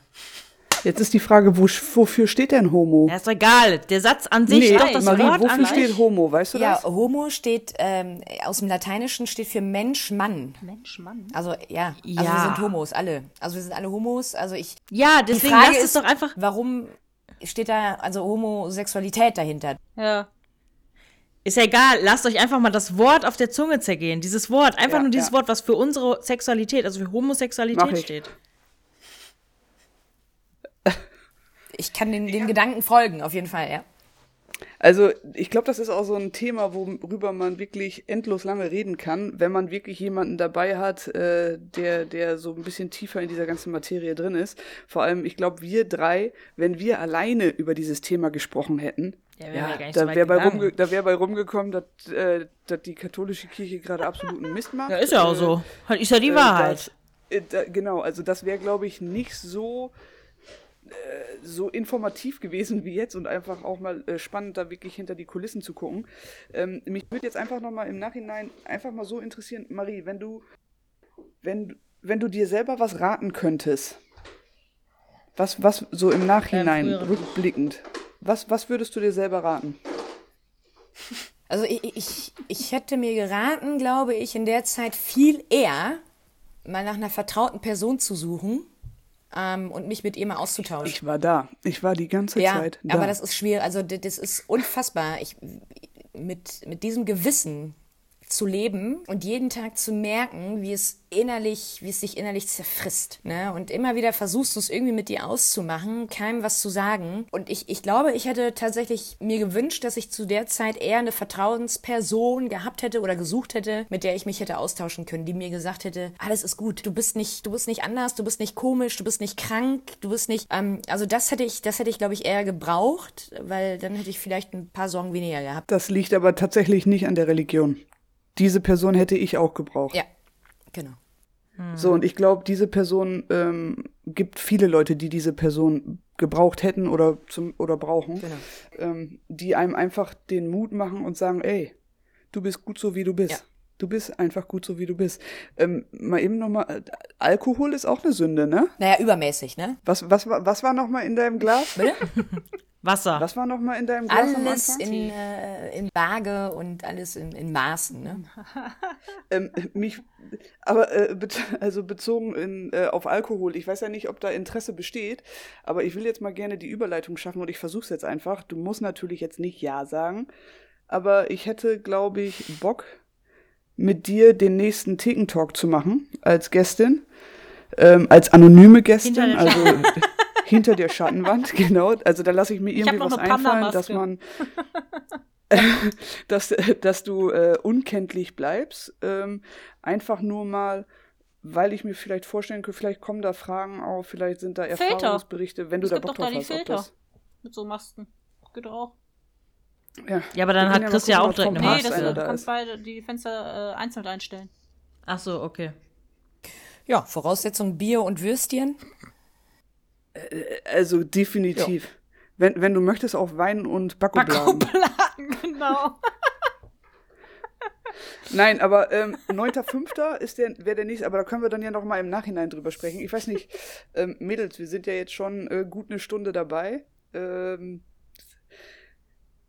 Jetzt ist die Frage, wo, wofür steht denn Homo? Ja, ist doch egal. Der Satz an sich, nee, doch das Marie, Wort wofür an steht Homo? Weißt du Ja, das? Homo steht ähm, aus dem Lateinischen steht für Mensch, Mann. Mensch, Mann. Also ja, also Ja. wir sind Homos, alle. Also wir sind alle Homos. Also ich. Ja, Die deswegen Frage lass es ist doch einfach. Warum steht da also Homosexualität dahinter? Ja. Ist ja egal, lasst euch einfach mal das Wort auf der Zunge zergehen. Dieses Wort, einfach Ja, nur dieses ja. Wort, was für unsere Sexualität, also für Homosexualität steht. Ich kann den, den Gedanken folgen, auf jeden Fall, ja. Also, ich glaube, das ist auch so ein Thema, worüber man wirklich endlos lange reden kann, wenn man wirklich jemanden dabei hat, äh, der, der so ein bisschen tiefer in dieser ganzen Materie drin ist. Vor allem, ich glaube, wir drei, wenn wir alleine über dieses Thema gesprochen hätten, Ja, ja gar nicht da wäre bei, gegangen. rumge da wär bei rumgekommen, dass, äh, dass die katholische Kirche gerade absoluten Mist macht. Ja, ist ja auch Äh, so. Halt, ist ja die äh, Wahrheit. Das, äh, da, genau, also das wäre, glaube ich, nicht so, äh, so informativ gewesen wie jetzt und einfach auch mal äh, spannend, da wirklich hinter die Kulissen zu gucken. Ähm, mich würde jetzt einfach nochmal im Nachhinein einfach mal so interessieren, Marie, wenn du, wenn, wenn du dir selber was raten könntest, was, was so im Nachhinein, früheren- rückblickend, was, was würdest du dir selber raten? Also ich, ich, ich hätte mir geraten, glaube ich, in der Zeit viel eher mal nach einer vertrauten Person zu suchen ähm, und mich mit ihr mal auszutauschen. Ich war da. Ich war die ganze ja, Zeit da. aber das ist schwierig. Also das ist unfassbar. Ich, mit, mit diesem Gewissen zu leben und jeden Tag zu merken, wie es innerlich, wie es sich innerlich zerfrisst. Ne? Und immer wieder versuchst du es irgendwie mit dir auszumachen, keinem was zu sagen. Und ich, ich glaube, ich hätte tatsächlich mir gewünscht, dass ich zu der Zeit eher eine Vertrauensperson gehabt hätte oder gesucht hätte, mit der ich mich hätte austauschen können, die mir gesagt hätte, alles ist gut, du bist nicht, du bist nicht anders, du bist nicht komisch, du bist nicht krank, du bist nicht, ähm, also das hätte ich, das hätte ich, glaube ich, eher gebraucht, weil dann hätte ich vielleicht ein paar Sorgen weniger gehabt. Das liegt aber tatsächlich nicht an der Religion. Diese Person hätte ich auch gebraucht. Ja, genau. So, und ich glaube, diese Person ähm, gibt viele Leute, die diese Person gebraucht hätten oder, zum, oder brauchen, Genau. ähm, die einem einfach den Mut machen und sagen, ey, du bist gut so, wie du bist. Ja. Du bist einfach gut so, wie du bist. Ähm, mal eben nochmal, Alkohol ist auch eine Sünde, ne? Naja, übermäßig, ne? Was, was, war- was war nochmal in deinem Glas? Bitte? [laughs] Wasser. Was war nochmal in deinem Glas Alles in, äh, in Waage und alles in, in Maßen, ne? [laughs] Ähm, mich, aber äh, be also bezogen in, äh, auf Alkohol, ich weiß ja nicht, ob da Interesse besteht, aber ich will jetzt mal gerne die Überleitung schaffen und ich versuche es jetzt einfach. Du musst natürlich jetzt nicht Ja sagen, aber ich hätte, glaube ich, Bock, mit dir den nächsten Theken-Talk zu machen als Gästin, ähm, als anonyme Gästin, also [laughs] hinter der Schattenwand, [laughs] genau. Also da lasse ich mir irgendwie noch was eine einfallen, dass man [laughs] dass, dass du äh, unkenntlich bleibst. Ähm, einfach nur mal, weil ich mir vielleicht vorstellen könnte, vielleicht kommen da Fragen auf, vielleicht sind da Filter. Erfahrungsberichte, wenn du Es da gibt Bock doch da drauf die hast. Filter. das, Mit so Masken. Geht auch. ja. Ja, aber dann hat ja Chris ja auch direkt eine vom Nee, das, Maske. du da kannst beide die Fenster äh, einzeln einstellen. Ach so, okay. Ja, Voraussetzung Bier und Würstchen. Also definitiv. Wenn, wenn du möchtest, auch Wein und Backobladen. Backobladen, [laughs] genau. Nein, aber ähm, 9.5. ist der, wäre der nächste, aber da können wir dann ja noch mal im Nachhinein drüber sprechen. Ich weiß nicht, ähm, Mädels, wir sind ja jetzt schon äh, gut eine Stunde dabei. Ähm,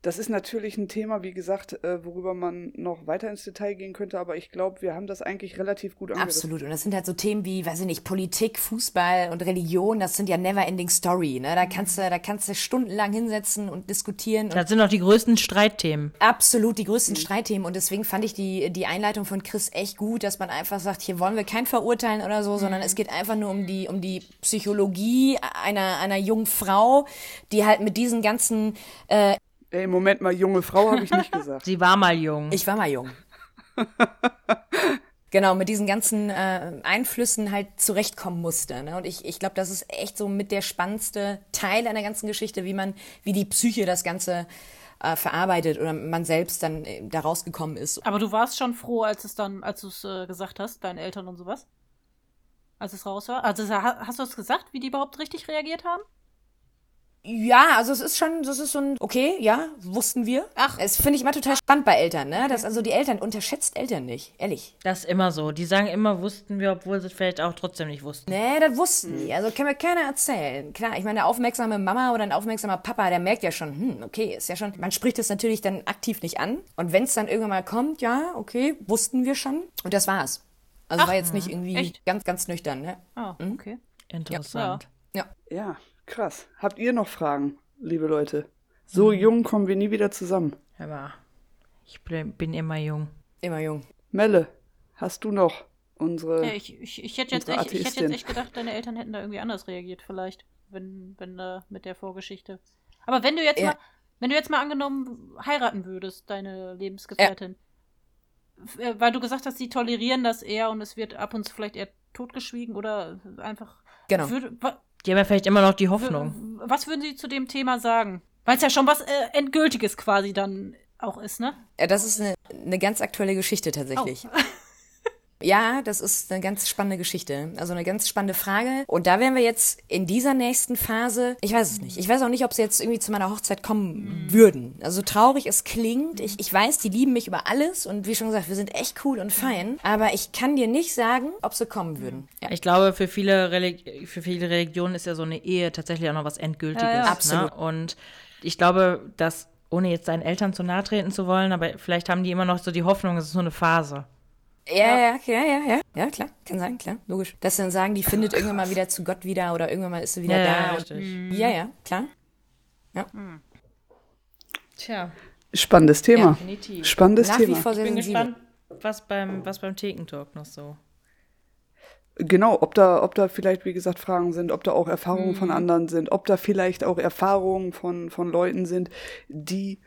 das ist natürlich ein Thema, wie gesagt, äh, worüber man noch weiter ins Detail gehen könnte, aber ich glaube, wir haben das eigentlich relativ gut angerissen. Absolut. Und das sind halt so Themen wie, weiß ich nicht, Politik, Fußball und Religion, das sind ja never ending story, ne? Da kannst du, da kannst du stundenlang hinsetzen und diskutieren und Das sind auch die größten Streitthemen. absolut die größten Streitthemen. Und deswegen fand ich die, die Einleitung von Chris echt gut, dass man einfach sagt, hier wollen wir kein verurteilen oder so, sondern es geht einfach nur um die, um die Psychologie einer, einer jungen Frau, die halt mit diesen ganzen, äh, Ey, Moment mal, junge Frau habe ich nicht [laughs] gesagt. Sie war mal jung. ich war mal jung. [laughs] genau, mit diesen ganzen äh, Einflüssen halt zurechtkommen musste. Ne? Und ich, ich glaube, das ist echt so mit der spannendste Teil einer ganzen Geschichte, wie man, wie die Psyche das Ganze äh, verarbeitet oder man selbst dann äh, da rausgekommen ist. Aber du warst schon froh, als es dann, als du es äh, gesagt hast, deinen Eltern und sowas? Als es raus war? Also ha- hast du es gesagt, wie die überhaupt richtig reagiert haben? Ja, also es ist schon, das ist so ein, okay, ja, wussten wir. Ach. Es finde ich immer total spannend bei Eltern, ne? Das, also die Eltern, unterschätzt Eltern nicht, ehrlich. Das ist immer so. Die sagen immer, wussten wir, obwohl sie es vielleicht auch trotzdem nicht wussten. Nee, das wussten die. Also kann mir keiner erzählen. Klar, ich meine, eine aufmerksame Mama oder ein aufmerksamer Papa, der merkt ja schon, hm, okay, ist ja schon, man spricht es natürlich dann aktiv nicht an. Und wenn es dann irgendwann mal kommt, ja, okay, wussten wir schon. Und das war's. Also war jetzt nicht irgendwie echt? ganz, ganz nüchtern, ne? Ah, okay. Interessant. Ja. Ja, krass. Habt ihr noch Fragen, liebe Leute? So jung kommen wir nie wieder zusammen. Mal. Ich bin immer jung. Immer jung. Melle, hast du noch unsere. Ja, ich, ich, ich, hätte jetzt Unsere echt, ich hätte jetzt echt gedacht, deine Eltern hätten da irgendwie anders reagiert, vielleicht, wenn, wenn äh, mit der Vorgeschichte. Aber wenn du jetzt Ja. mal, wenn du jetzt mal angenommen heiraten würdest, deine Lebensgefährtin, f- äh, weil du gesagt hast, sie tolerieren das eher und es wird ab und zu vielleicht eher totgeschwiegen oder einfach. Genau. Würde, Die haben ja vielleicht immer noch die Hoffnung. was würden sie zu dem Thema sagen? Weil es ja schon was äh, Endgültiges quasi dann auch ist, ne? Ja, das ist eine, eine ganz aktuelle Geschichte tatsächlich. Oh. [laughs] Ja, das ist eine ganz spannende Geschichte. Also eine ganz spannende Frage. Und da wären wir jetzt in dieser nächsten Phase. Ich weiß es nicht. Ich weiß auch nicht, ob sie jetzt irgendwie zu meiner Hochzeit kommen würden. Also traurig es klingt. Ich, ich weiß, die lieben mich über alles. Und wie schon gesagt, wir sind echt cool und fein. Aber ich kann dir nicht sagen, ob sie kommen würden. Ja. Ich glaube, für viele, für viele Religionen ist ja so eine Ehe tatsächlich auch noch was Endgültiges. Ja, ja. Ne? Absolut. Und ich glaube, dass, ohne jetzt deinen Eltern zu nahe treten zu wollen, aber vielleicht haben die immer noch so die Hoffnung, es ist nur eine Phase. Ja, ja, ja, ja, ja. Ja, klar. Kann sein, klar. Logisch. Dass sie dann sagen, die findet irgendwann mal wieder zu Gott wieder oder irgendwann mal ist sie wieder Ja, da. ja, richtig. ja, ja, klar. Tja, Spannendes Thema. definitiv. Spannendes Nach wie Thema. vor sehr Ich bin sensibel. gespannt, was beim, was beim Thekentalk noch so. Genau, ob da, ob da vielleicht, wie gesagt, Fragen sind, ob da auch Erfahrungen von anderen sind, ob da vielleicht auch Erfahrungen von, von Leuten sind, die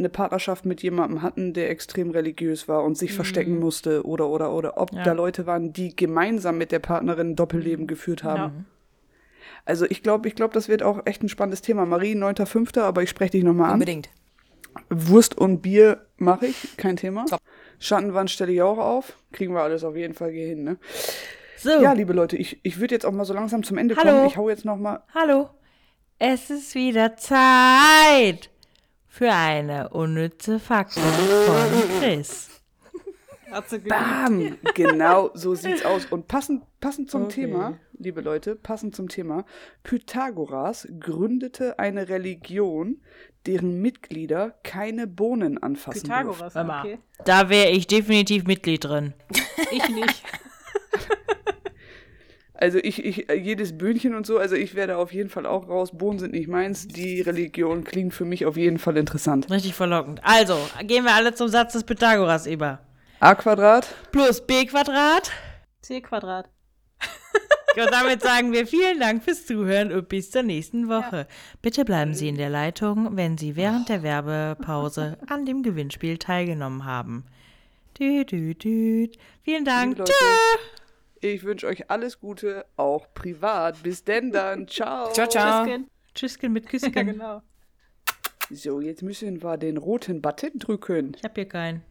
eine Partnerschaft mit jemandem hatten, der extrem religiös war und sich verstecken musste oder oder oder ob Ja. da Leute waren, die gemeinsam mit der Partnerin ein Doppelleben geführt haben. Also ich glaube, ich glaube, das wird auch echt ein spannendes Thema. Marie, 9.5., aber ich spreche dich nochmal an. Unbedingt. Wurst und Bier mache ich, kein Thema. Top. Schattenwand stelle ich auch auf. Kriegen wir alles auf jeden Fall hier hin, ne? So, Ja, liebe Leute, ich, ich würde jetzt auch mal so langsam zum Ende Hallo. kommen. Ich hau jetzt noch mal. hallo. Es ist wieder Zeit für eine unnütze Faktor von Chris. Hat sie geübt. Bam! Genau, so [laughs] sieht's aus. Und passend, passend zum Okay. Thema, liebe Leute, passend zum Thema, Pythagoras gründete eine Religion, deren Mitglieder keine Bohnen anfassen Pythagoras, durften. Okay. Da wäre ich definitiv Mitglied drin. Ich nicht. [laughs] Also ich, ich, äh, jedes Böhnchen und so, also ich werde auf jeden Fall auch raus. Bohnen sind nicht meins. Die Religion klingt für mich auf jeden Fall interessant. Richtig verlockend. Also, gehen wir alle zum Satz des Pythagoras über. A Quadrat. Plus b Quadrat. C Quadrat. [laughs] Und damit sagen wir vielen Dank fürs Zuhören und bis zur nächsten Woche. Bitte bleiben Sie in der Leitung, wenn Sie während der Werbepause [laughs] an dem Gewinnspiel teilgenommen haben. Dü, dü, dü. Vielen Dank. Tschö. Ich wünsche euch alles Gute, auch privat. Bis denn dann. [laughs] Ciao. Ciao, ciao. Tschüsschen. Tschüsschen mit [laughs] Küsschen. Ja, genau. So, jetzt müssen wir den roten Button drücken. Ich hab hier keinen.